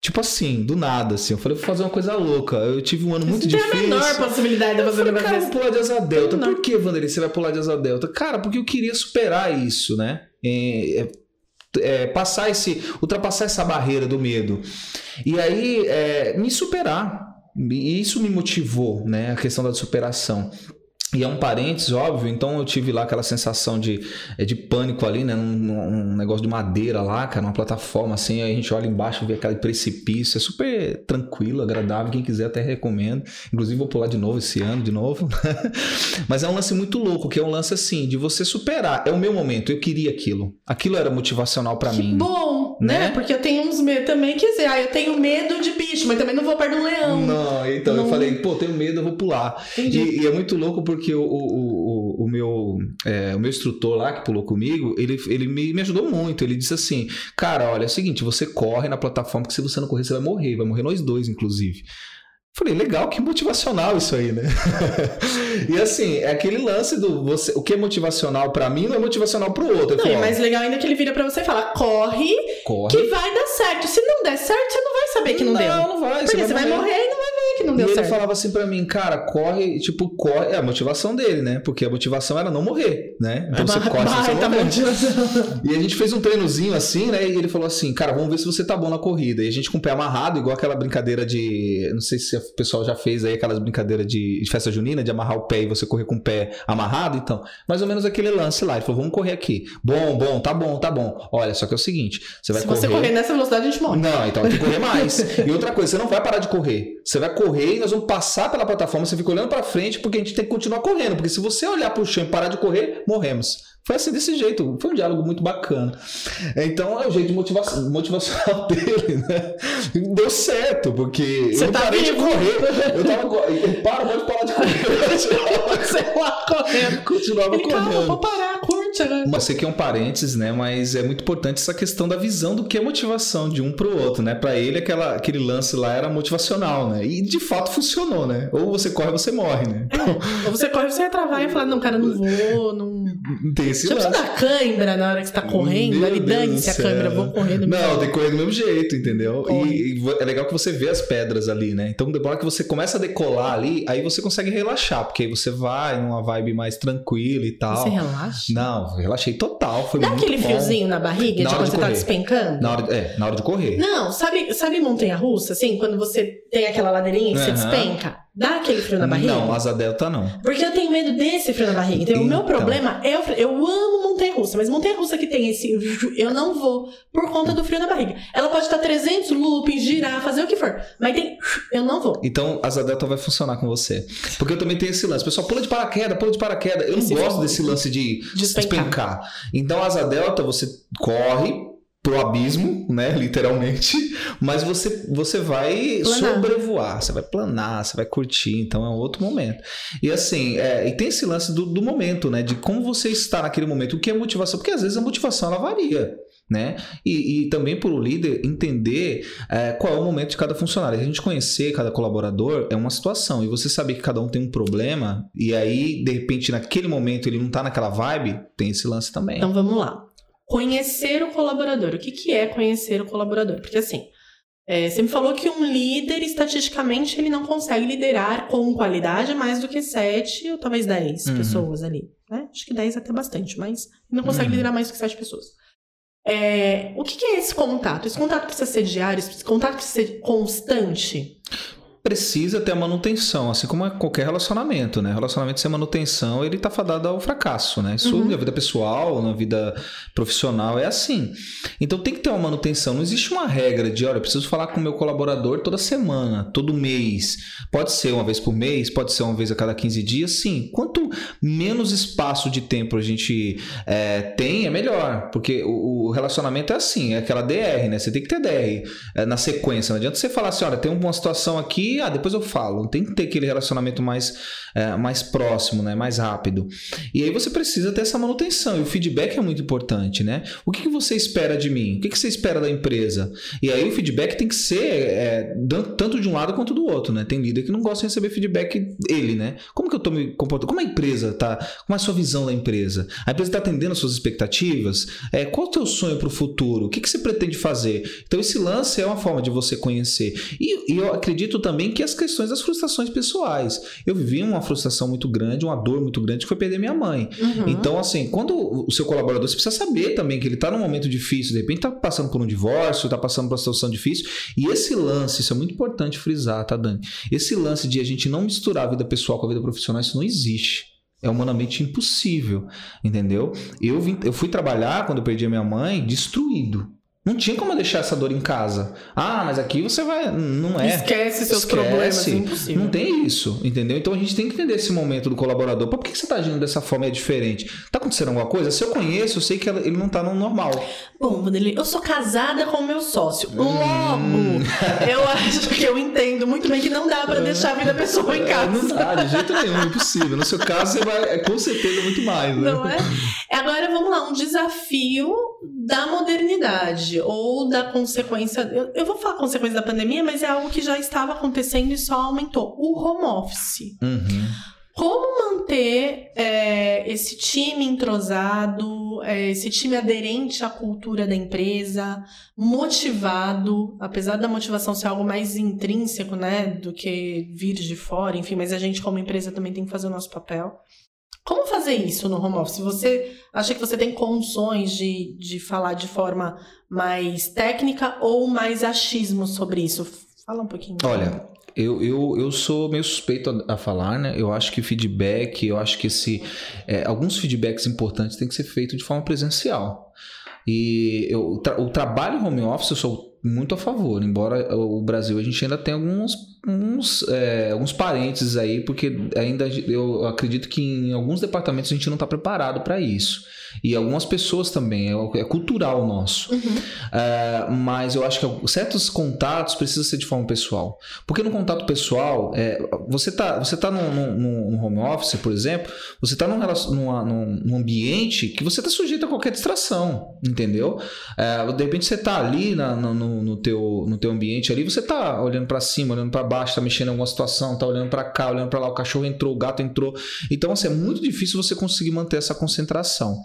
Tipo assim, do nada, assim. Eu falei, vou fazer uma coisa louca. Eu tive um ano muito Não tem a difícil. menor possibilidade de Eu fazer um falei, negócio cara, eu desse. vou pular de asa delta. Por que, Vanderlei, você vai pular de asa delta? Cara, porque eu queria superar isso, né? É, é, é, passar esse. ultrapassar essa barreira do medo. E aí, é, me superar. E isso me motivou, né? A questão da superação. E é um parênteses, óbvio, então eu tive lá aquela sensação de, é, de pânico ali, né? Num, num negócio de madeira lá, cara, numa plataforma assim, aí a gente olha embaixo e vê aquele precipício, é super tranquilo, agradável, quem quiser até recomendo. Inclusive vou pular de novo esse ano, de novo. *laughs* Mas é um lance muito louco, que é um lance assim, de você superar. É o meu momento, eu queria aquilo. Aquilo era motivacional pra Que mim. bom, né? Né? Porque eu tenho uns medos também, quer dizer, ah, eu tenho medo de bicho, mas também não vou perto de um leão. Não, então Não. eu falei, pô, tenho medo, eu vou pular. E, e é muito louco porque o, o, o, o meu, é, o meu instrutor lá que pulou comigo, ele, ele me, me ajudou muito. Ele disse assim: Cara, olha, é o seguinte, você corre na plataforma, que se você não correr, você vai morrer, vai morrer nós dois, inclusive. Falei, legal, que motivacional isso aí, né? *laughs* e assim, é aquele lance do você, o que é motivacional pra mim não é motivacional pro outro. Não, ó, mais legal ainda que ele vira pra você e fala: corre, corre. que vai dar certo. Se não der certo, você não vai saber que não, deu. Não, não vai. Porque você vai morrer e não vai que não deu e certo. ele falava assim pra mim, cara, corre, tipo, corre. É a motivação dele, né? Porque a motivação era não morrer, né? Então você corre você morrer. E a gente fez um treinozinho assim, né? E ele falou assim, cara, vamos ver se você tá bom na corrida. E a gente com o pé amarrado, igual aquela brincadeira de. Não sei se o pessoal já fez aí aquelas brincadeiras de, de festa junina, de amarrar o pé e você correr com o pé amarrado. Então, mais ou menos aquele lance lá. Ele falou, vamos correr aqui. Bom, bom, tá bom, tá bom. Olha, só que é o seguinte: você vai Se correr. você correr nessa velocidade, a gente morre. Não, então tem que correr mais. e outra coisa, você não vai parar de correr. Você vai correr e nós vamos passar pela plataforma, você fica olhando pra frente porque a gente tem que continuar correndo. Porque se você olhar pro chão e parar de correr, morremos. Foi assim desse jeito. Foi um diálogo muito bacana. Então é o jeito de motivação, motivacional *laughs* dele, né? Deu certo, porque Você eu tá parei vivo. de correr. Eu tava. co- Para, pode parar de *laughs* correr. Lá correndo. Continuava Ele, calma, correndo. vou parar, agora. Mas sei que é um parênteses, né? Mas é muito importante essa questão da visão do que é motivação de um pro outro, né? Pra ele, aquela, aquele lance lá era motivacional, né? E de fato funcionou, né? Ou você corre você morre, né? Ou você corre, você ia travar e falar, não, cara, não vou, não... Não tem esse lance. dar cãibra na hora que você tá correndo, ali dane-se a céu. vou correr do Não, tem que correr do mesmo jeito, entendeu? E, e é legal que você vê as pedras ali, né? Então, depois que você começa a decolar ali, aí você consegue relaxar, porque aí você vai numa vibe mais tranquila e tal. Você relaxa. Não, relaxei total. Foi Dá muito aquele bom. friozinho na barriga Na de quando de você tá correr. despencando? Na hora, é, na hora de correr. Não, sabe, sabe montanha russa, assim, quando você tem aquela ladeirinha que você Aham. despenca? Dá aquele frio na barriga? Não, asa delta não. Porque eu tenho medo desse frio na barriga. Então, o meu Então. problema é o frio. Eu amo montanha russa, mas montanha russa que tem esse. Eu não vou por conta do frio na barriga. Ela pode estar 300 loopings, girar, fazer o que for. Mas tem. Eu não vou. Então, asa delta vai funcionar com você. Porque eu também tenho esse lance. Pessoal, pula de paraquedas, pula de paraquedas. Eu não Esse gosto foi- desse lance de Despencar. despencar. Então, asa delta, você corre pro abismo, né, literalmente, mas você, você vai Planar. sobrevoar, você vai planar, você vai curtir, então é um outro momento. E assim, é, e tem esse lance do, do momento, né, de como você está naquele momento, o que é motivação, porque às vezes a motivação ela varia. Né? E, e também para o líder entender é, qual é o momento de cada funcionário. A gente conhecer cada colaborador é uma situação, e você saber que cada um tem um problema, e aí, de repente, naquele momento ele não tá naquela vibe, tem esse lance também. Então vamos lá. Conhecer o colaborador. O que, que é conhecer o colaborador? Porque assim, é, você me falou que um líder, estatisticamente, ele não consegue liderar com qualidade mais do que sete ou talvez dez Uhum. pessoas ali. Né? Acho que dez é até bastante, mas não consegue Uhum. liderar mais do que sete pessoas. É, o que, que é esse contato? Esse contato precisa ser diário? Esse contato precisa ser constante? Precisa ter a manutenção, assim como é qualquer relacionamento, né? Relacionamento sem manutenção, ele tá fadado ao fracasso, né? Isso Uhum. na vida pessoal, na vida profissional é assim. Então tem que ter uma manutenção. Não existe uma regra de, olha, eu preciso falar com o meu colaborador toda semana, todo mês. Pode ser uma vez por mês, pode ser uma vez a cada 15 dias, sim. Quanto menos espaço de tempo a gente é, tem, é melhor. Porque o, o relacionamento é assim, é aquela DR, né? Você tem que ter DR é, na sequência. Não adianta você falar assim, olha, tem uma situação aqui, ah, depois eu falo. Tem que ter aquele relacionamento mais, é, mais próximo, né? Mais rápido. E aí você precisa ter essa manutenção. E o feedback é muito importante, né? O que, que você espera de mim? O que, que você espera da empresa? E aí o feedback tem que ser é, tanto de um lado quanto do outro, né? Tem líder que não gosta de receber feedback ele, né? Como que eu tô me comportando? Como a empresa tá? Como é a sua visão da empresa? A empresa está atendendo as suas expectativas? É, qual é o teu sonho para o futuro? O que, que você pretende fazer? Então esse lance é uma forma de você conhecer. E, e eu acredito também que as questões das frustrações pessoais. Eu vivi uma frustração muito grande, uma dor muito grande que foi perder minha mãe. Uhum. Então, assim, quando o seu colaborador, você precisa saber também que ele está num momento difícil, de repente está passando por um divórcio, está passando por uma situação difícil. E esse lance, isso é muito importante frisar, tá, Dani? Esse lance de a gente não misturar a vida pessoal com a vida profissional, isso não existe. É humanamente impossível, entendeu? Eu, vim, eu fui trabalhar quando eu perdi a minha mãe destruído. Não tinha como deixar essa dor em casa. Ah, mas aqui você vai. Não é. Esquece seus Esquece. problemas, é impossível. Não tem isso, entendeu? Então a gente tem que entender esse momento do colaborador. Por que você tá agindo dessa forma é diferente? Tá acontecendo alguma coisa? Se eu conheço, eu sei que ele não tá no normal. Bom, Vanderlei, eu sou casada com o meu sócio. Hum. Logo, eu acho que eu entendo muito bem que não dá pra deixar a vida pessoal em casa. Não dá, de jeito nenhum, impossível. No seu caso, você vai, é com certeza muito mais, né? Não é? Agora vamos lá, um desafio da modernidade ou da consequência. Eu, eu vou falar consequência da pandemia, mas é algo que já estava acontecendo e só aumentou. O home office. Uhum. Como manter é, esse time entrosado, é, esse time aderente à cultura da empresa, motivado, apesar da motivação ser algo mais intrínseco, né, do que vir de fora, enfim, mas a gente como empresa também tem que fazer o nosso papel. Como fazer isso no home office? Você acha que você tem condições de, de falar de forma mais técnica ou mais achismo sobre isso? Fala um pouquinho. Olha, eu, eu, eu sou meio suspeito a, a, falar, né? Eu acho que feedback, eu acho que esse, é, alguns feedbacks importantes têm que ser feitos de forma presencial. E eu, o trabalho home office eu sou muito a favor, embora o Brasil a gente ainda tem alguns uns, é, alguns parênteses aí, porque ainda eu acredito que em alguns departamentos a gente não está preparado para isso. E algumas pessoas também, é, é cultural nosso. Uhum. É, mas eu acho que certos contatos precisam ser de forma pessoal. Porque no contato pessoal, é, você está você tá num, num, num, home office, por exemplo, você está num, num, num, ambiente que você está sujeito a qualquer distração, entendeu? É, de repente você está ali na, no, no, teu, no teu ambiente ali, você está olhando para cima, olhando para baixo baixo, tá mexendo em alguma situação, tá olhando para cá, olhando para lá, o cachorro entrou, o gato entrou. Então, assim, é muito difícil você conseguir manter essa concentração.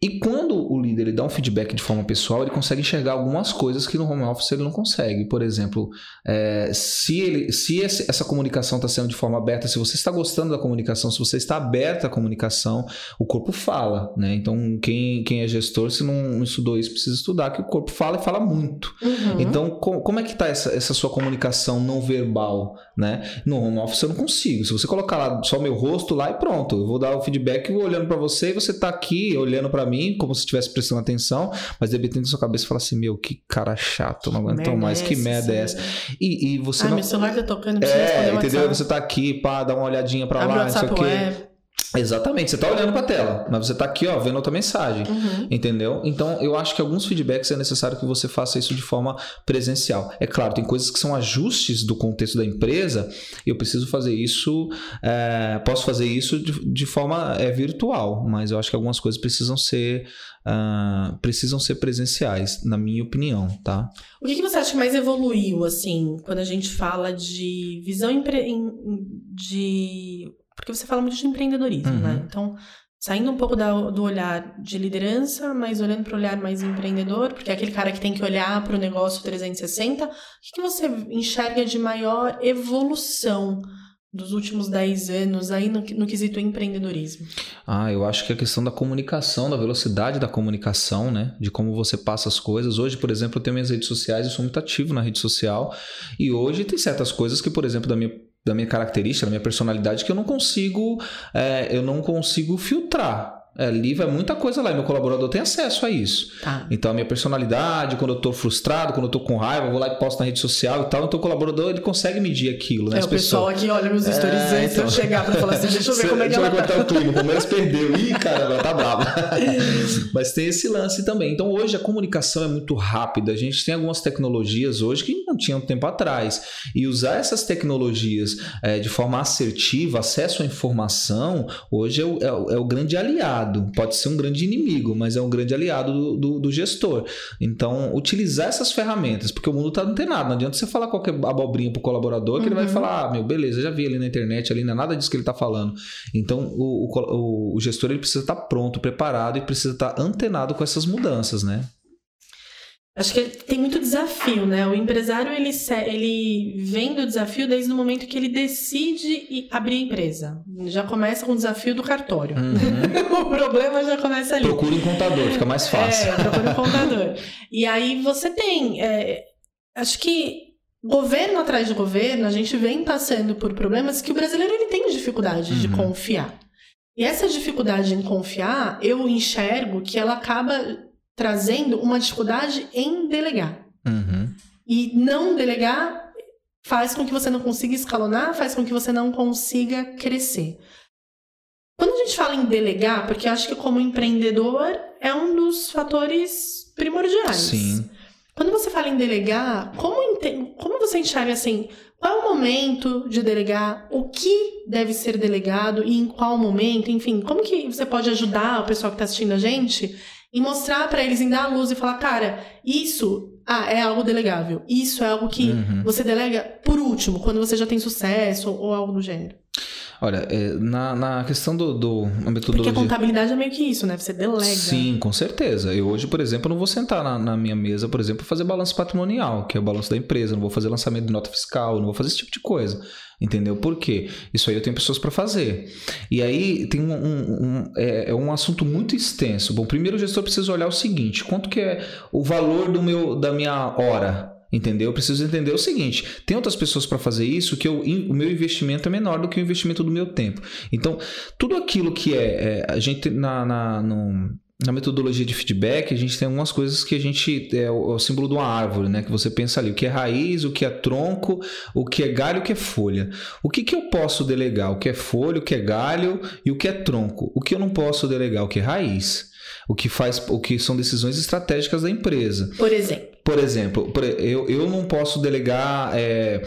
E quando o líder ele dá um feedback de forma pessoal, ele consegue enxergar algumas coisas que no home office ele não consegue. Por exemplo, é, se, ele, se esse, essa comunicação está sendo de forma aberta, se você está gostando da comunicação, se você está aberto à comunicação, o corpo fala. Né? Então, quem, quem é gestor, se não estudou isso, precisa estudar, que o corpo fala e fala muito. Uhum. Então, com, como é que está essa, essa sua comunicação não verbal? Né? No home office eu não consigo. Se você colocar lá só meu rosto lá e pronto, eu vou dar o feedback vou olhando para você e você está aqui olhando para mim como se estivesse prestando atenção, mas de repente na sua cabeça fala assim: Meu, que cara chato, não aguento mais, é que merda é essa? E, e você. Ai, não... meu celular tá tocando, é, entendeu? Você tá aqui, pá, dá uma olhadinha pra Abre lá, não sei o quê. Exatamente, você está olhando para a tela, mas você está aqui, ó, vendo outra mensagem, uhum. entendeu? Então, eu acho que alguns feedbacks é necessário que você faça isso de forma presencial. É claro, tem coisas que são ajustes do contexto da empresa, e eu preciso fazer isso, é, posso fazer isso de, de forma é, virtual, mas eu acho que algumas coisas precisam ser uh, precisam ser presenciais, na minha opinião, tá? O que, que você acha que mais evoluiu, assim, quando a gente fala de visão de porque você fala muito de empreendedorismo, né? uhum. né? Então, saindo um pouco da, do olhar de liderança, mas olhando para o olhar mais empreendedor, porque é aquele cara que tem que olhar para o negócio 360, o que, que você enxerga de maior evolução dos últimos 10 anos aí no, no quesito empreendedorismo? Ah, eu acho que a questão da comunicação, da velocidade da comunicação, né? De como você passa as coisas. Hoje, por exemplo, eu tenho minhas redes sociais, eu sou muito ativo na rede social. E hoje tem certas coisas que, por exemplo, da minha da minha característica, da minha personalidade, que eu não consigo, é, eu não consigo filtrar. É, ali vai muita coisa lá e meu colaborador tem acesso a isso. Tá. Então, a minha personalidade, quando eu tô frustrado, quando eu tô com raiva, eu vou lá e posto na rede social e tal. Então, o colaborador ele consegue medir aquilo, né? É, o pessoal aqui olha meus stories é, antes então... eu chegar pra falar assim: deixa eu ver como é que ela tá. Deixa eu o clima. O Palmeiras perdeu. *laughs* Ih, cara, ela tá brava. Mas tem esse lance também. Então, hoje a comunicação é muito rápida. A gente tem algumas tecnologias hoje que não tinham tempo atrás. E usar essas tecnologias é, de forma assertiva, acesso à informação, hoje é o, é o, é o grande aliado aliado, pode ser um grande inimigo, mas é um grande aliado do, do, do gestor. Então, utilizar essas ferramentas, porque o mundo está antenado, não adianta você falar qualquer abobrinha para o colaborador que uhum. ele vai uhum. falar, ah, meu, beleza, já vi ali na internet, ali não é nada disso que ele está falando. Então, o, o, o gestor ele precisa estar tá pronto, preparado e precisa estar tá antenado com essas mudanças, né? Acho que tem muito desafio, né? O empresário ele, ele vem do desafio desde o momento que ele decide abrir a empresa. Já começa com o desafio do cartório. Uhum. *laughs* o problema já começa ali. Procure um contador, fica mais fácil. É, procure um contador. e aí você tem. É, acho que governo atrás de governo, a gente vem passando por problemas que o brasileiro ele tem dificuldade uhum. de confiar. E essa dificuldade em confiar, eu enxergo que ela acaba trazendo uma dificuldade em delegar. Uhum. E não delegar faz com que você não consiga escalonar, faz com que você não consiga crescer. Quando a gente fala em delegar, porque eu acho que como empreendedor é um dos fatores primordiais. Sim. Quando você fala em delegar, como, como você enxerga assim, qual é o momento de delegar, o que deve ser delegado e em qual momento, enfim, como que você pode ajudar o pessoal que está assistindo a gente e mostrar para eles, em dar a luz e falar, cara, isso ah, é algo delegável. Isso é algo que uhum. você delega por último, quando você já tem sucesso ou algo do gênero. Olha, é, na, na questão do, do a metodologia... Porque a contabilidade é meio que isso, né? Você delega. Sim, com certeza. Eu hoje, por exemplo, não vou sentar na, na minha mesa, por exemplo, fazer balanço patrimonial, que é o balanço da empresa, não vou fazer lançamento de nota fiscal, não vou fazer esse tipo de coisa. Entendeu? Por quê? Isso aí eu tenho pessoas para fazer. E aí tem um, um, um é, é, um assunto muito extenso. Bom, primeiro o gestor precisa olhar o seguinte: quanto que é o valor do meu, da minha hora? Entendeu? Eu preciso entender o seguinte: tem outras pessoas para fazer isso que eu, o meu investimento é menor do que o investimento do meu tempo. Então, tudo aquilo que é, é a gente na, na no, na metodologia de feedback, a gente tem algumas coisas que a gente. É o, é o, símbolo de uma árvore, né? Que você pensa ali, o que é raiz, o que é tronco, o que é galho, o que é folha. O que, que eu posso delegar? O que é folha, o que é galho e o que é tronco. O que eu não posso delegar? O que é raiz. O que faz. O que são decisões estratégicas da empresa. Por exemplo. Por exemplo, eu, eu não posso delegar. É,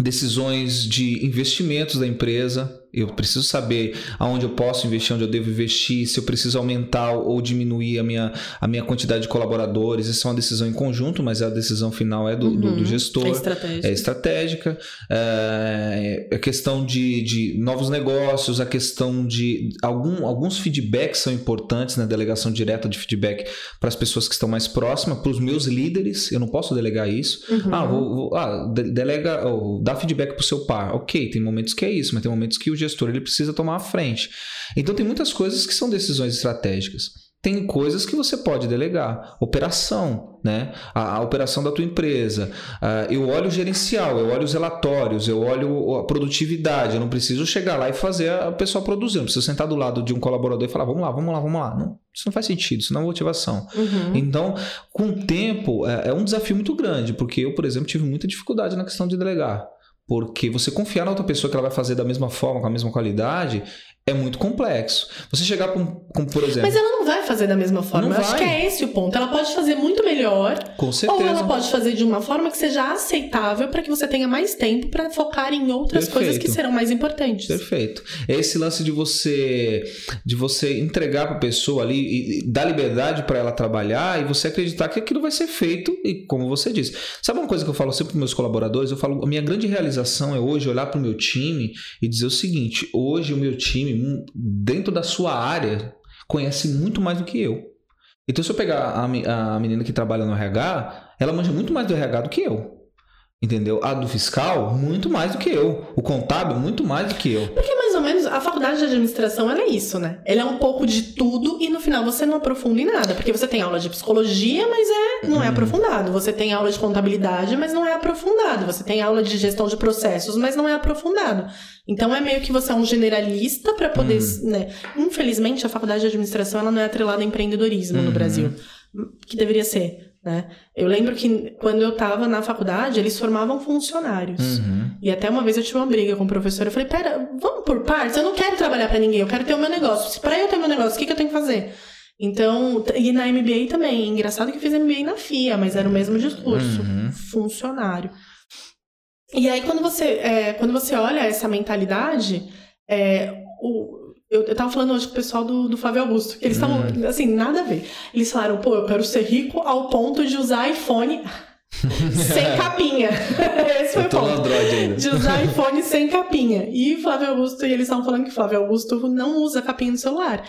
decisões de investimentos da empresa, eu preciso saber aonde eu posso investir, onde eu devo investir, se eu preciso aumentar ou diminuir a minha, a minha quantidade de colaboradores. Isso é uma decisão em conjunto, mas a decisão final é do, uhum. do, do, uhum. gestor. É estratégica. É estratégica. É, a questão de, de novos negócios, a questão de. Algum, alguns feedbacks são importantes na né? delegação direta de feedback para as pessoas que estão mais próximas, para os meus líderes. Eu não posso delegar isso. Uhum. Ah, vou, vou, ah, delega, oh, dá feedback para o seu par. Ok, tem momentos que é isso, mas tem momentos que o gestor ele precisa tomar a frente. Então tem muitas coisas que são decisões estratégicas. Tem coisas que você pode delegar. Operação, né? A, a operação da tua empresa. Uh, eu olho o gerencial, eu olho os relatórios, eu olho a produtividade. Eu não preciso chegar lá e fazer a pessoa produzir. Eu não preciso sentar do lado de um colaborador e falar, vamos lá, vamos lá, vamos lá. Não, isso não faz sentido, isso não é motivação. Uhum. Então, com o tempo, é, é um desafio muito grande, porque eu, por exemplo, tive muita dificuldade na questão de delegar. Porque você confiar na outra pessoa que ela vai fazer da mesma forma, com a mesma qualidade, é muito complexo. Você chegar com, com, por exemplo. Mas ela não vai fazer da mesma forma. Não Eu vai. acho que é esse o ponto. Ela pode fazer muito melhor. Com certeza. Ou ela pode fazer de uma forma que seja aceitável para que você tenha mais tempo para focar em outras Perfeito. coisas que serão mais importantes. Perfeito. É esse lance de você de você entregar para a pessoa ali e dar liberdade para ela trabalhar e você acreditar que aquilo vai ser feito e como você disse. Sabe uma coisa que eu falo sempre para meus colaboradores? Eu falo, a minha grande realização é hoje olhar para o meu time e dizer o seguinte: hoje o meu time dentro da sua área, conhece muito mais do que eu. Então, se eu pegar a, a menina que trabalha no RH, ela manja muito mais do RH do que eu. Entendeu? A do fiscal, muito mais do que eu. O contábil, muito mais do que eu. Porque mais ou menos a faculdade de administração ela é isso, né? Ela é um pouco de tudo e no final você não aprofunda em nada. Porque você tem aula de psicologia, mas é, não é uhum. aprofundado. Você tem aula de contabilidade, mas não é aprofundado. Você tem aula de gestão de processos, mas não é aprofundado. Então é meio que você é um generalista para poder, uhum. né? Infelizmente a faculdade de administração ela não é atrelada a empreendedorismo uhum. no Brasil, que deveria ser. Né? Eu lembro que quando eu estava na faculdade, eles formavam funcionários. Uhum. E até uma vez eu tive uma briga com o professor. Eu falei: Pera, vamos por partes? Eu não quero trabalhar para ninguém, eu quero ter o meu negócio. Para eu ter o meu negócio, o que, que eu tenho que fazer? Então, e na MBA também. Engraçado que eu fiz MBA na FIA, mas era o mesmo discurso: uhum. funcionário. E aí, quando você, é, quando você olha essa mentalidade, é, o, eu, eu tava falando hoje com o pessoal do, do Flávio Augusto, que eles estavam, hum. assim, nada a ver. Eles falaram, pô, eu quero ser rico ao ponto de usar iPhone *laughs* sem capinha. *laughs* Esse foi o ponto. De usar iPhone sem capinha. E Flávio Augusto, e eles estavam falando que Flávio Augusto não usa capinha no celular.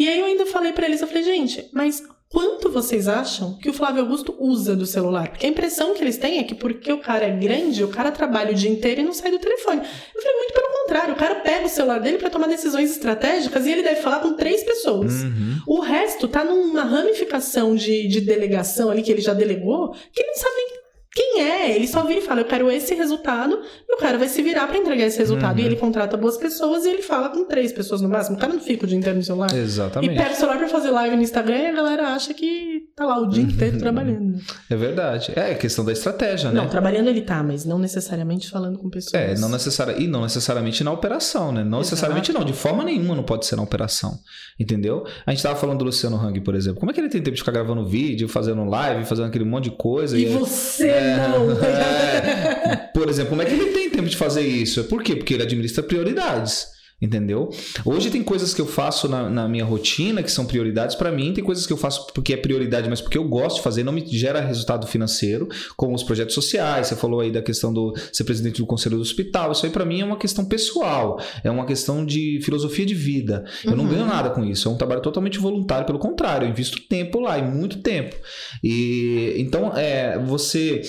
E aí eu ainda falei para eles, eu falei, gente, mas quanto vocês acham que o Flávio Augusto usa do celular? Porque a impressão que eles têm é que porque o cara é grande, o cara trabalha o dia inteiro e não sai do telefone. Eu falei, muito pelo contrário, o cara pega o celular dele para tomar decisões estratégicas e ele deve falar com três pessoas. Uhum. O resto tá numa ramificação de, de delegação ali que ele já delegou, que ele não sabe nem quem é? Ele só vira e fala, eu quero esse resultado, e o cara vai se virar para entregar esse resultado. Uhum. E ele contrata boas pessoas e ele fala com três pessoas no máximo. O cara não fica o dia inteiro no celular. Exatamente. E pega o celular pra fazer live no Instagram e a galera acha que tá lá o dia inteiro uhum. trabalhando. É verdade. É questão da estratégia, né? Não, trabalhando ele tá, mas não necessariamente falando com pessoas. É, não necessari... e não necessariamente na operação, né? Não Exato. necessariamente não. De forma nenhuma não pode ser na operação. Entendeu? A gente tava falando do Luciano Hang, por exemplo. Como é que ele tem tempo de ficar gravando vídeo, fazendo live, fazendo aquele monte de coisa? E, e você não. É, por exemplo, como é que ele tem tempo de fazer isso? Por quê? Porque ele administra prioridades. Entendeu? Hoje tem coisas que eu faço na, na minha rotina que são prioridades para mim, tem coisas que eu faço porque é prioridade, mas porque eu gosto de fazer, não me gera resultado financeiro, como os projetos sociais. Você falou aí da questão do ser presidente do conselho do hospital. Isso aí para mim é uma questão pessoal, é uma questão de filosofia de vida. Eu uhum. não ganho nada com isso, é um trabalho totalmente voluntário, pelo contrário, eu invisto tempo lá, e muito tempo. E então é você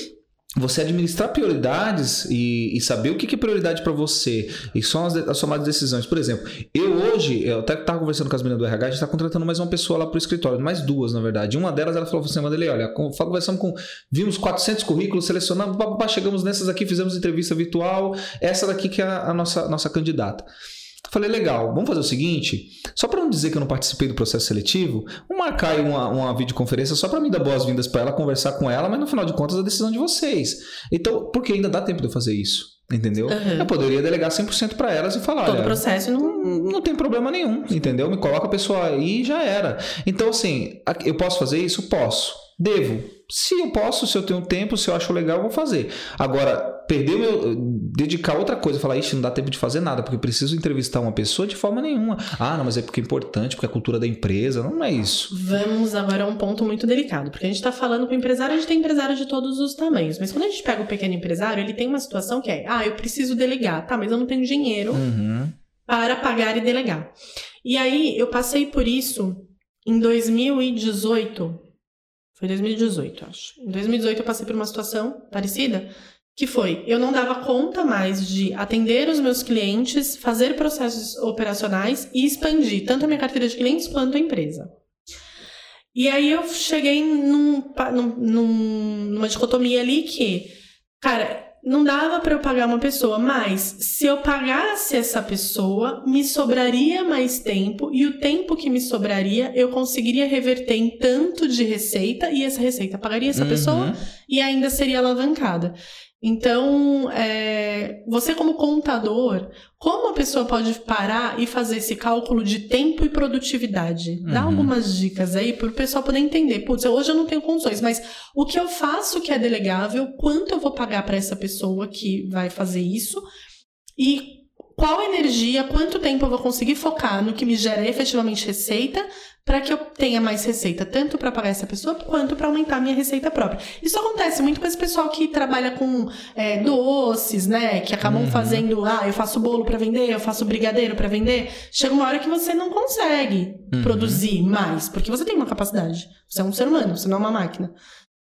você administrar prioridades e, e, saber o que é prioridade para você e são as, as tomadas de decisões. Por exemplo, eu hoje, eu até estava conversando com as meninas do RH, a gente está contratando mais uma pessoa lá para o escritório, mais duas, na verdade. Uma delas, ela falou assim, Madeleine, olha, conversamos com, vimos 400 currículos, selecionamos, chegamos nessas aqui, fizemos entrevista virtual, essa daqui que é a, a nossa, nossa candidata. Falei, legal, vamos fazer o seguinte: só para não dizer que eu não participei do processo seletivo, vamos marcar aí uma, uma videoconferência só para me dar boas-vindas para ela, conversar com ela, mas no final de contas a decisão de vocês. Então, porque ainda dá tempo de eu fazer isso. Entendeu? Uhum. Eu poderia delegar 100% para elas e falar: Todo o processo não... não tem problema nenhum, entendeu? Me coloca a pessoa aí e já era. Então, assim, eu posso fazer isso? Posso. Devo se eu posso, se eu tenho tempo, se eu acho legal, eu vou fazer. Agora, perder meu. dedicar outra coisa, falar, ixi, não dá tempo de fazer nada, porque preciso entrevistar uma pessoa de forma nenhuma. Ah, não, mas é porque é importante, porque é a cultura da empresa. Não é isso. Vamos agora a um ponto muito delicado, porque a gente está falando com empresário, a gente tem empresário de todos os tamanhos. Mas quando a gente pega o pequeno empresário, ele tem uma situação que é, ah, eu preciso delegar, tá, mas eu não tenho dinheiro uhum. para pagar e delegar. E aí eu passei por isso em 2018 foi 2018, acho. Em 2018 eu passei por uma situação parecida, que foi, eu não dava conta mais de atender os meus clientes, fazer processos operacionais e expandir tanto a minha carteira de clientes quanto a empresa. E aí eu cheguei num, num, numa dicotomia ali que, cara, não dava para eu pagar uma pessoa, mas se eu pagasse essa pessoa, me sobraria mais tempo e o tempo que me sobraria eu conseguiria reverter em tanto de receita e essa receita pagaria essa uhum. pessoa e ainda seria alavancada. Então, é, você como contador, como a pessoa pode parar e fazer esse cálculo de tempo e produtividade? Dá uhum. algumas dicas aí para o pessoal poder entender. Putz, hoje eu não tenho condições, mas o que eu faço que é delegável, quanto eu vou pagar para essa pessoa que vai fazer isso e qual energia, quanto tempo eu vou conseguir focar no que me gera efetivamente receita para que eu tenha mais receita, tanto para pagar essa pessoa quanto para aumentar a minha receita própria. Isso acontece muito com esse pessoal que trabalha com é, doces, né? Que acabam uhum. fazendo, ah, eu faço bolo para vender, eu faço brigadeiro para vender. Chega uma hora que você não consegue uhum. produzir mais, porque você tem uma capacidade. Você é um ser humano, você não é uma máquina.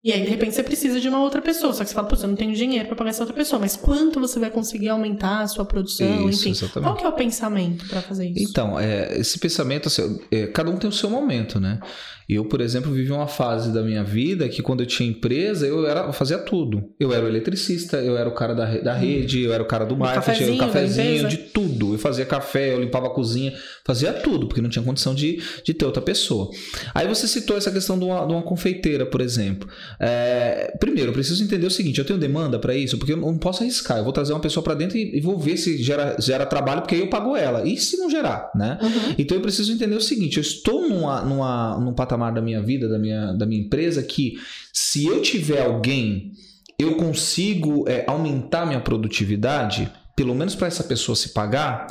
E aí, de repente, você precisa de uma outra pessoa. Só que você fala, pô, eu não tenho dinheiro para pagar essa outra pessoa. Mas quanto você vai conseguir aumentar a sua produção? Isso, enfim, exatamente. qual que é o pensamento para fazer isso? Então, é, esse pensamento, assim, é, cada um tem o seu momento, né? Eu, por exemplo, vivi uma fase da minha vida que quando eu tinha empresa, eu era, eu fazia tudo. Eu era o eletricista, eu era o cara da, da rede, eu era o cara do marketing, eu era o cafezinho, de tudo. Eu fazia café, eu limpava a cozinha, fazia tudo, porque não tinha condição de, de ter outra pessoa. Aí você citou essa questão de uma, de uma confeiteira, por exemplo. É, primeiro, eu preciso entender o seguinte: eu tenho demanda para isso, porque eu não posso arriscar. Eu vou trazer uma pessoa para dentro e, e, vou ver se gera, gera trabalho, porque aí eu pago ela. E se não gerar, né? Uhum. Então eu preciso entender o seguinte: eu estou numa, numa, num patamar da minha vida, da minha, da minha empresa, que se eu tiver alguém, eu consigo é, aumentar minha produtividade, pelo menos para essa pessoa se pagar.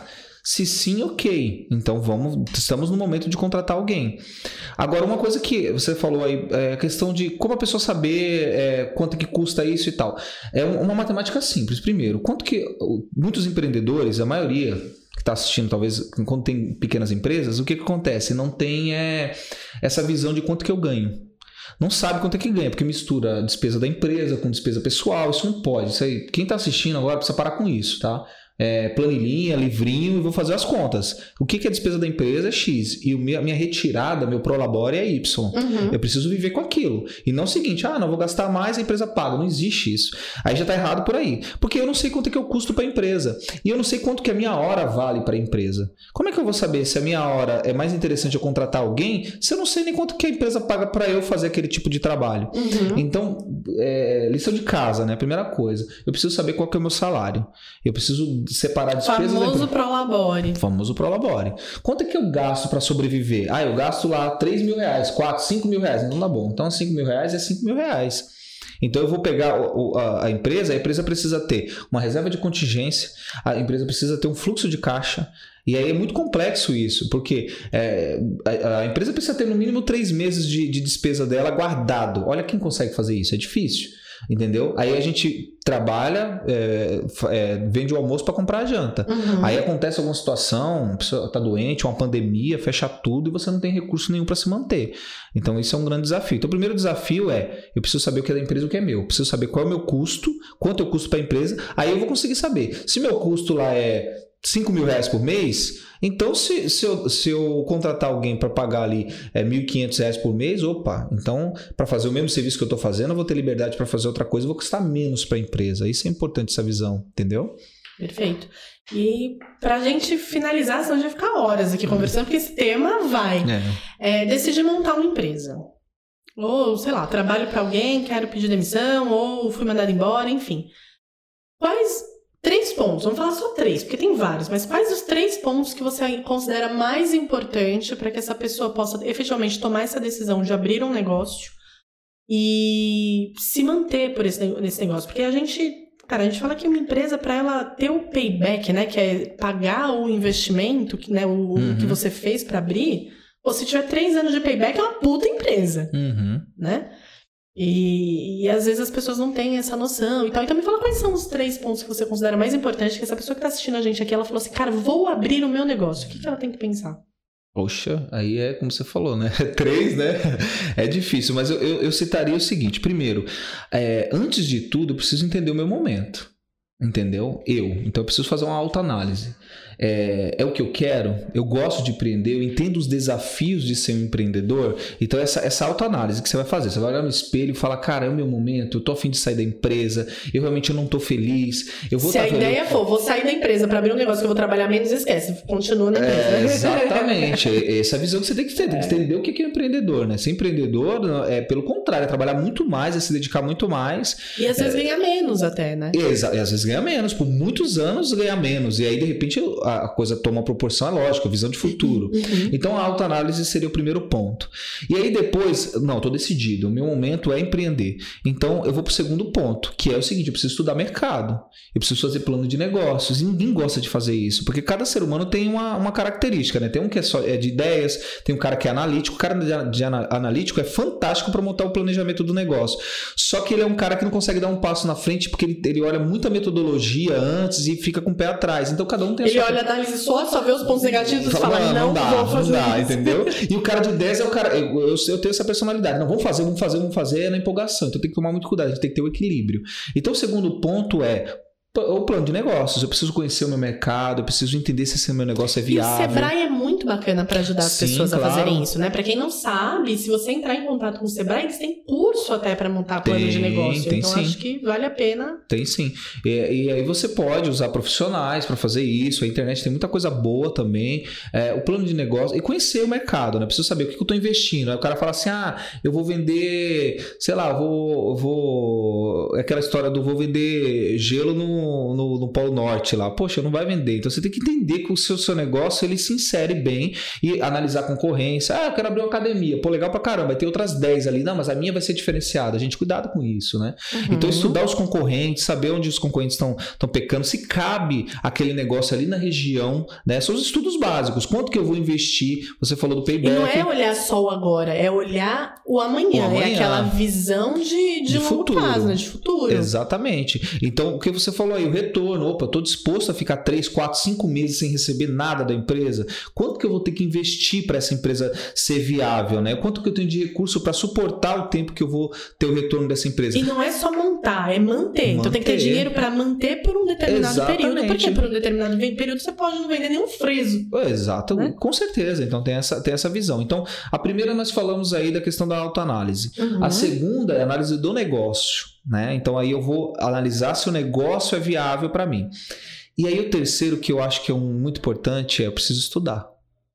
Se sim, ok. Então vamos, estamos no momento de contratar alguém. Agora, uma coisa que você falou aí, é a questão de como a pessoa saber é, quanto que custa isso e tal. É uma matemática simples. Primeiro, quanto que muitos empreendedores, a maioria, está assistindo, talvez, quando tem pequenas empresas, o que, que acontece? Não tem é, essa visão de quanto que eu ganho. Não sabe quanto é que ganha, porque mistura despesa da empresa com despesa pessoal, isso não pode. Isso aí, quem está assistindo agora precisa parar com isso, tá? É, planilhinha, livrinho e vou fazer as contas. O que, que é a despesa da empresa é X e a minha, retirada, meu prolabore é Y. Uhum. Eu preciso viver com aquilo. E não o seguinte, ah, não vou gastar mais, a empresa paga. Não existe isso. Aí já está errado por aí. Porque eu não sei quanto é que eu custo para a empresa. E eu não sei quanto que a minha hora vale para a empresa. Como é que eu vou saber se a minha hora é mais interessante eu contratar alguém se eu não sei nem quanto que a empresa paga para eu fazer aquele tipo de trabalho? Uhum. Então, é, lição de casa, né? Primeira coisa. Eu preciso saber qual que é o meu salário. Eu preciso separar despesas. Famoso Prolabore. Famoso Prolabore. Quanto é que eu gasto para sobreviver? Ah, eu gasto lá 3 mil reais, 4, 5 mil reais. Não dá bom. Então 5 mil reais é 5 mil reais. Então eu vou pegar a, a empresa, a empresa precisa ter uma reserva de contingência, a empresa precisa ter um fluxo de caixa, e aí é muito complexo isso, porque é, a, a, empresa precisa ter no mínimo três meses de, de despesa dela guardado. Olha quem consegue fazer isso, é difícil. Entendeu? Aí a gente trabalha, é, é, vende o almoço para comprar a janta. Uhum. Aí acontece alguma situação, a pessoa está doente, uma pandemia, fecha tudo e você não tem recurso nenhum para se manter. Então, isso é um grande desafio. Então, o primeiro desafio é: eu preciso saber o que é da empresa e o que é meu. Eu preciso saber qual é o meu custo, quanto eu custo para a empresa. Aí eu vou conseguir saber. Se meu custo lá é 5 mil reais por mês, então se, se, eu, se eu contratar alguém para pagar ali é, 1.500 reais por mês, opa, então para fazer o mesmo serviço que eu estou fazendo, eu vou ter liberdade para fazer outra coisa, vou custar menos para a empresa. Isso é importante, essa visão, entendeu? Perfeito. E para a gente finalizar, senão a gente vai ficar horas aqui conversando, porque esse tema vai. É. É, decidir montar uma empresa. Ou, sei lá, trabalho para alguém, quero pedir demissão, ou fui mandado embora, enfim. Quais Três pontos, vamos falar só três, porque tem vários, mas quais os três pontos que você considera mais importante para que essa pessoa possa efetivamente tomar essa decisão de abrir um negócio e se manter por esse, nesse negócio? Porque a gente, cara, a gente fala que uma empresa, para ela ter o payback, né, que é pagar o investimento, que, né, o uhum. que você fez para abrir, ou se tiver três anos de payback, é uma puta empresa, uhum. né? E, e, às vezes as pessoas não têm essa noção e tal. Então me fala quais são os três pontos que você considera mais importantes que essa pessoa que está assistindo a gente aqui, ela falou assim, cara, vou abrir o meu negócio. O que, que ela tem que pensar? Poxa, aí é como você falou, né? *laughs* Três, né? É difícil, mas eu, eu, eu citaria o seguinte: primeiro, é, antes de tudo, eu preciso entender o meu momento. Entendeu? Eu. Então eu preciso fazer uma autoanálise é, é o que eu quero, eu gosto de empreender, eu entendo os desafios de ser um empreendedor. Então, essa, essa autoanálise que você vai fazer, você vai olhar no espelho e falar: cara, é o meu momento, eu tô afim de sair da empresa, eu realmente não tô feliz. Eu vou Se tá a ideia for, vou sair da empresa para abrir um negócio que eu vou trabalhar menos, esquece, continua na empresa. É, *laughs* exatamente, é, essa visão que você tem que ter, tem que entender o que é empreendedor, né? Ser empreendedor é pelo contrário, é trabalhar muito mais, é se dedicar muito mais. E às vezes é, ganha menos até, né? Exato, e às vezes ganha menos, por muitos anos ganha menos. E aí, de repente, a coisa toma uma proporção, é lógico, visão de futuro. Uhum. Então a autoanálise seria o primeiro ponto. E aí depois, não, estou decidido, o meu momento é empreender. Então eu vou para o segundo ponto, que é o seguinte: eu preciso estudar mercado, eu preciso fazer plano de negócios. E ninguém gosta de fazer isso, porque cada ser humano tem uma, uma característica, né? Tem um que é só é de ideias, tem um cara que é analítico, o cara de, de analítico é fantástico para montar o planejamento do negócio. Só que ele é um cara que não consegue dar um passo na frente porque ele, ele olha muita metodologia antes e fica com o pé atrás. Então cada um tem a ele sua. Olha análise só, só vê os pontos negativos e fala, não, não, dá, vou fazer não dá, isso. entendeu? *laughs* E o cara de 10 é o cara, eu, eu, eu, tenho essa personalidade, não, vamos fazer, vamos fazer, vamos fazer, é na empolgação, então tem que tomar muito cuidado, a gente tem que ter o equilíbrio. Então o segundo ponto é, o plano de negócios. Eu preciso conhecer o meu mercado, eu preciso entender se esse meu negócio é viável. E o Sebrae é muito bacana para ajudar as Sim, pessoas claro. a fazerem isso, né? Para quem não sabe, se você entrar em contato com o Sebrae, eles têm curso até para montar plano tem, de negócio. Tem, então sim. acho que vale a pena. Tem sim. E, e aí você pode usar profissionais para fazer isso. A internet tem muita coisa boa também. É, o plano de negócio e conhecer o mercado, né? Preciso saber o que eu estou investindo. Aí o cara fala assim: ah, eu vou vender, sei lá, vou, vou. É aquela história do vou vender gelo no no, no, Polo Norte lá. Poxa, não vai vender. Então você tem que entender que o seu, seu negócio ele se insere bem e analisar a concorrência. Ah, eu quero abrir uma academia. Pô, legal pra caramba. Vai ter outras 10 ali. Não, mas a minha vai ser diferenciada. Gente, cuidado com isso, né? Uhum. Então estudar os concorrentes, saber onde os concorrentes estão pecando, se cabe aquele negócio ali na região, né? São os estudos básicos. Quanto que eu vou investir? Você falou do payback. E não é olhar só o agora, é olhar o amanhã. O amanhã. É aquela visão de, de, de futuro. prazo, né? De futuro. Exatamente. Então, o que você falou aí, o retorno. Opa, estou disposto a ficar 3, 4, 5 meses sem receber nada da empresa. Quanto que eu vou ter que investir para essa empresa ser viável? Né? Quanto que eu tenho de recurso para suportar o tempo que eu vou ter o retorno dessa empresa? E não é só montar, é manter. manter. Então tem que ter dinheiro para manter por um determinado Exatamente. período. Porque por um determinado período você pode não vender nenhum freso. Exato, né? com certeza. Então tem essa, tem essa visão. Então, a primeira nós falamos aí da questão da autoanálise. Uhum. A segunda é a análise do negócio. Né? Então aí eu vou analisar se o negócio é viável para mim. E aí o terceiro que eu acho que é um muito importante é eu preciso estudar.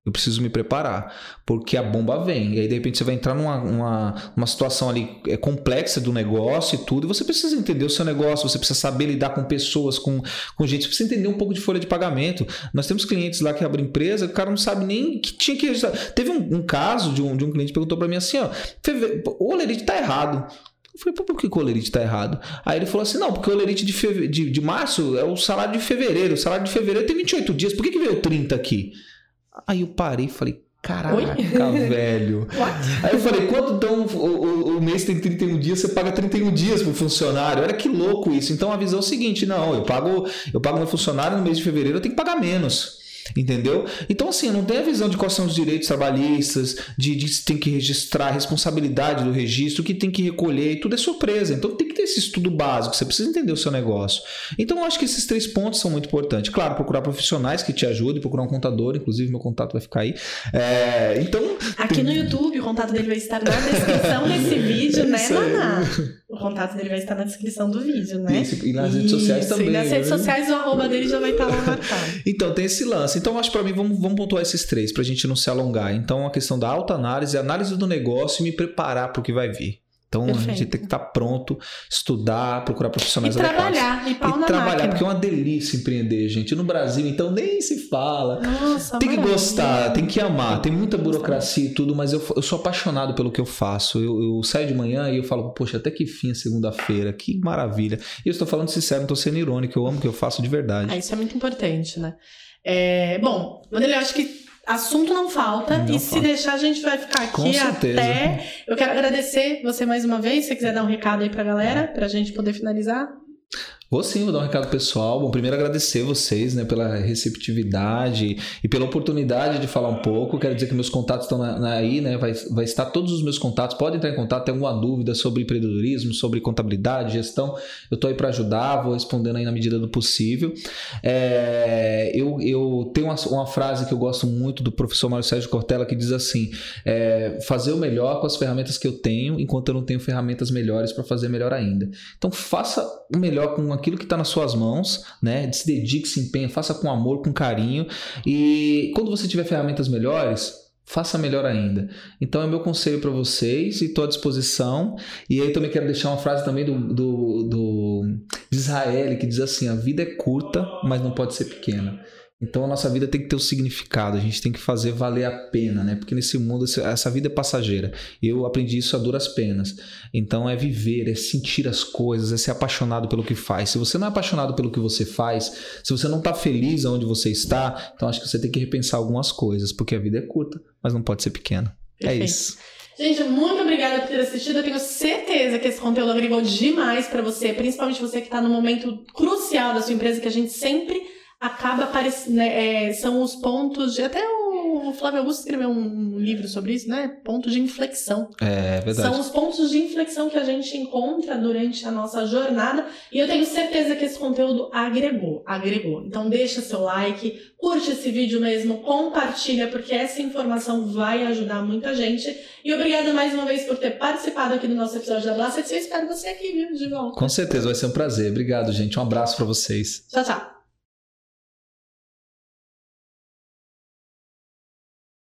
Eu preciso me preparar, porque a bomba vem. E aí, de repente, você vai entrar numa uma, uma situação ali é, complexa do negócio e tudo, e você precisa entender o seu negócio, você precisa saber lidar com pessoas, com, com gente, você precisa entender um pouco de folha de pagamento. Nós temos clientes lá que abrem empresa, o cara não sabe nem que tinha que. Teve um, um caso de um, de um cliente que perguntou para mim assim: ó, o Olerite tá errado Eu falei, por que o olerite tá errado? Aí ele falou assim: não, porque o olerite de, feve... de, de março é o salário de fevereiro. O salário de fevereiro tem 28 dias. Por que, que veio 30 aqui? Aí eu parei e falei, Caraca, Oi? *laughs* velho. What? Aí eu falei, quando então o, o, o, mês tem 31 dias, você paga 31 dias pro funcionário. Olha que louco isso. Então a visão é o seguinte: não, eu pago, eu pago meu funcionário no mês de fevereiro, eu tenho que pagar menos. Entendeu? Então, assim, não tem a visão de quais são os direitos trabalhistas, de, de tem que registrar, a responsabilidade do registro, que tem que recolher, e tudo é surpresa. Então, tem que ter esse estudo básico, você precisa entender o seu negócio. Então, eu acho que esses três pontos são muito importantes. Claro, procurar profissionais que te ajudem, procurar um contador, inclusive meu contato vai ficar aí. É, então. Aqui tem... no YouTube, o contato dele vai estar na descrição desse *laughs* vídeo, né, Naná? O contato dele vai estar na descrição do vídeo, né? Isso, e nas redes sociais também. E nas redes né? sociais o arroba dele já vai estar lá marcado. então, tem esse lance. Então, acho para mim, vamos, vamos pontuar esses três, para a gente não se alongar. Então, a questão da autoanálise, análise do negócio e me preparar para o que vai vir. Então Perfeito. a gente tem que estar tá pronto, estudar, procurar profissionais e trabalhar, e pau e trabalhar, máquina. porque é uma delícia empreender, gente. No Brasil, então nem se fala. Nossa, tem que gostar, tem que amar. Tem muita burocracia e tudo, mas eu, eu sou apaixonado pelo que eu faço. Eu, eu saio de manhã e eu falo, poxa, até que fim é segunda-feira, que maravilha. E eu estou falando sincero, não estou sendo irônico, eu amo o que eu faço de verdade. Ah, isso é muito importante, né? É, bom, Vanderlei, eu acho que assunto não falta. Não e falta. se deixar, a gente vai ficar aqui até. Eu quero agradecer você mais uma vez. Se você quiser dar um recado aí pra galera, pra gente poder finalizar. Vou sim, vou dar um recado pessoal. Bom, primeiro agradecer vocês né, pela receptividade e pela oportunidade de falar um pouco. Quero dizer que meus contatos estão na, na, aí, né? Vai, vai estar todos os meus contatos. Pode entrar em contato, tem alguma dúvida sobre empreendedorismo, sobre contabilidade, gestão. Eu estou aí para ajudar, vou respondendo aí na medida do possível. É, eu, eu tenho uma, uma, frase que eu gosto muito do professor Mário Sérgio Cortella que diz assim: é, fazer o melhor com as ferramentas que eu tenho, enquanto eu não tenho ferramentas melhores para fazer melhor ainda. Então faça o melhor com aquilo que está nas suas mãos, né? Se dedique, se empenhe, faça com amor, com carinho. E quando você tiver ferramentas melhores, faça melhor ainda. Então é meu conselho para vocês e estou à disposição. E aí também quero deixar uma frase também do, do, do Israel que diz assim: a vida é curta, mas não pode ser pequena. Então a nossa vida tem que ter um significado, a gente tem que fazer valer a pena, né? Porque nesse mundo essa vida é passageira. Eu aprendi isso a duras penas. Então é viver, é sentir as coisas, é ser apaixonado pelo que faz. Se você não é apaixonado pelo que você faz, se você não está feliz onde você está, então acho que você tem que repensar algumas coisas, porque a vida é curta, mas não pode ser pequena. É Perfeito. É isso. Gente, muito obrigada por ter assistido. Eu tenho certeza que esse conteúdo agregou demais para você, principalmente você que está no momento crucial da sua empresa, que a gente sempre acaba aparecendo. Né, é, são os pontos de. Até o Flávio Augusto escreveu um livro sobre isso, né? Ponto de inflexão. É, é verdade. São os pontos de inflexão que a gente encontra durante a nossa jornada. E eu tenho certeza que esse conteúdo agregou. Agregou. Então deixa seu like, curte esse vídeo mesmo, compartilha, porque essa informação vai ajudar muita gente. E obrigada mais uma vez por ter participado aqui do nosso episódio da Blast. Eu espero você aqui, viu? De volta. Com certeza, vai ser um prazer. Obrigado, gente. Um abraço para vocês. Tchau, tchau.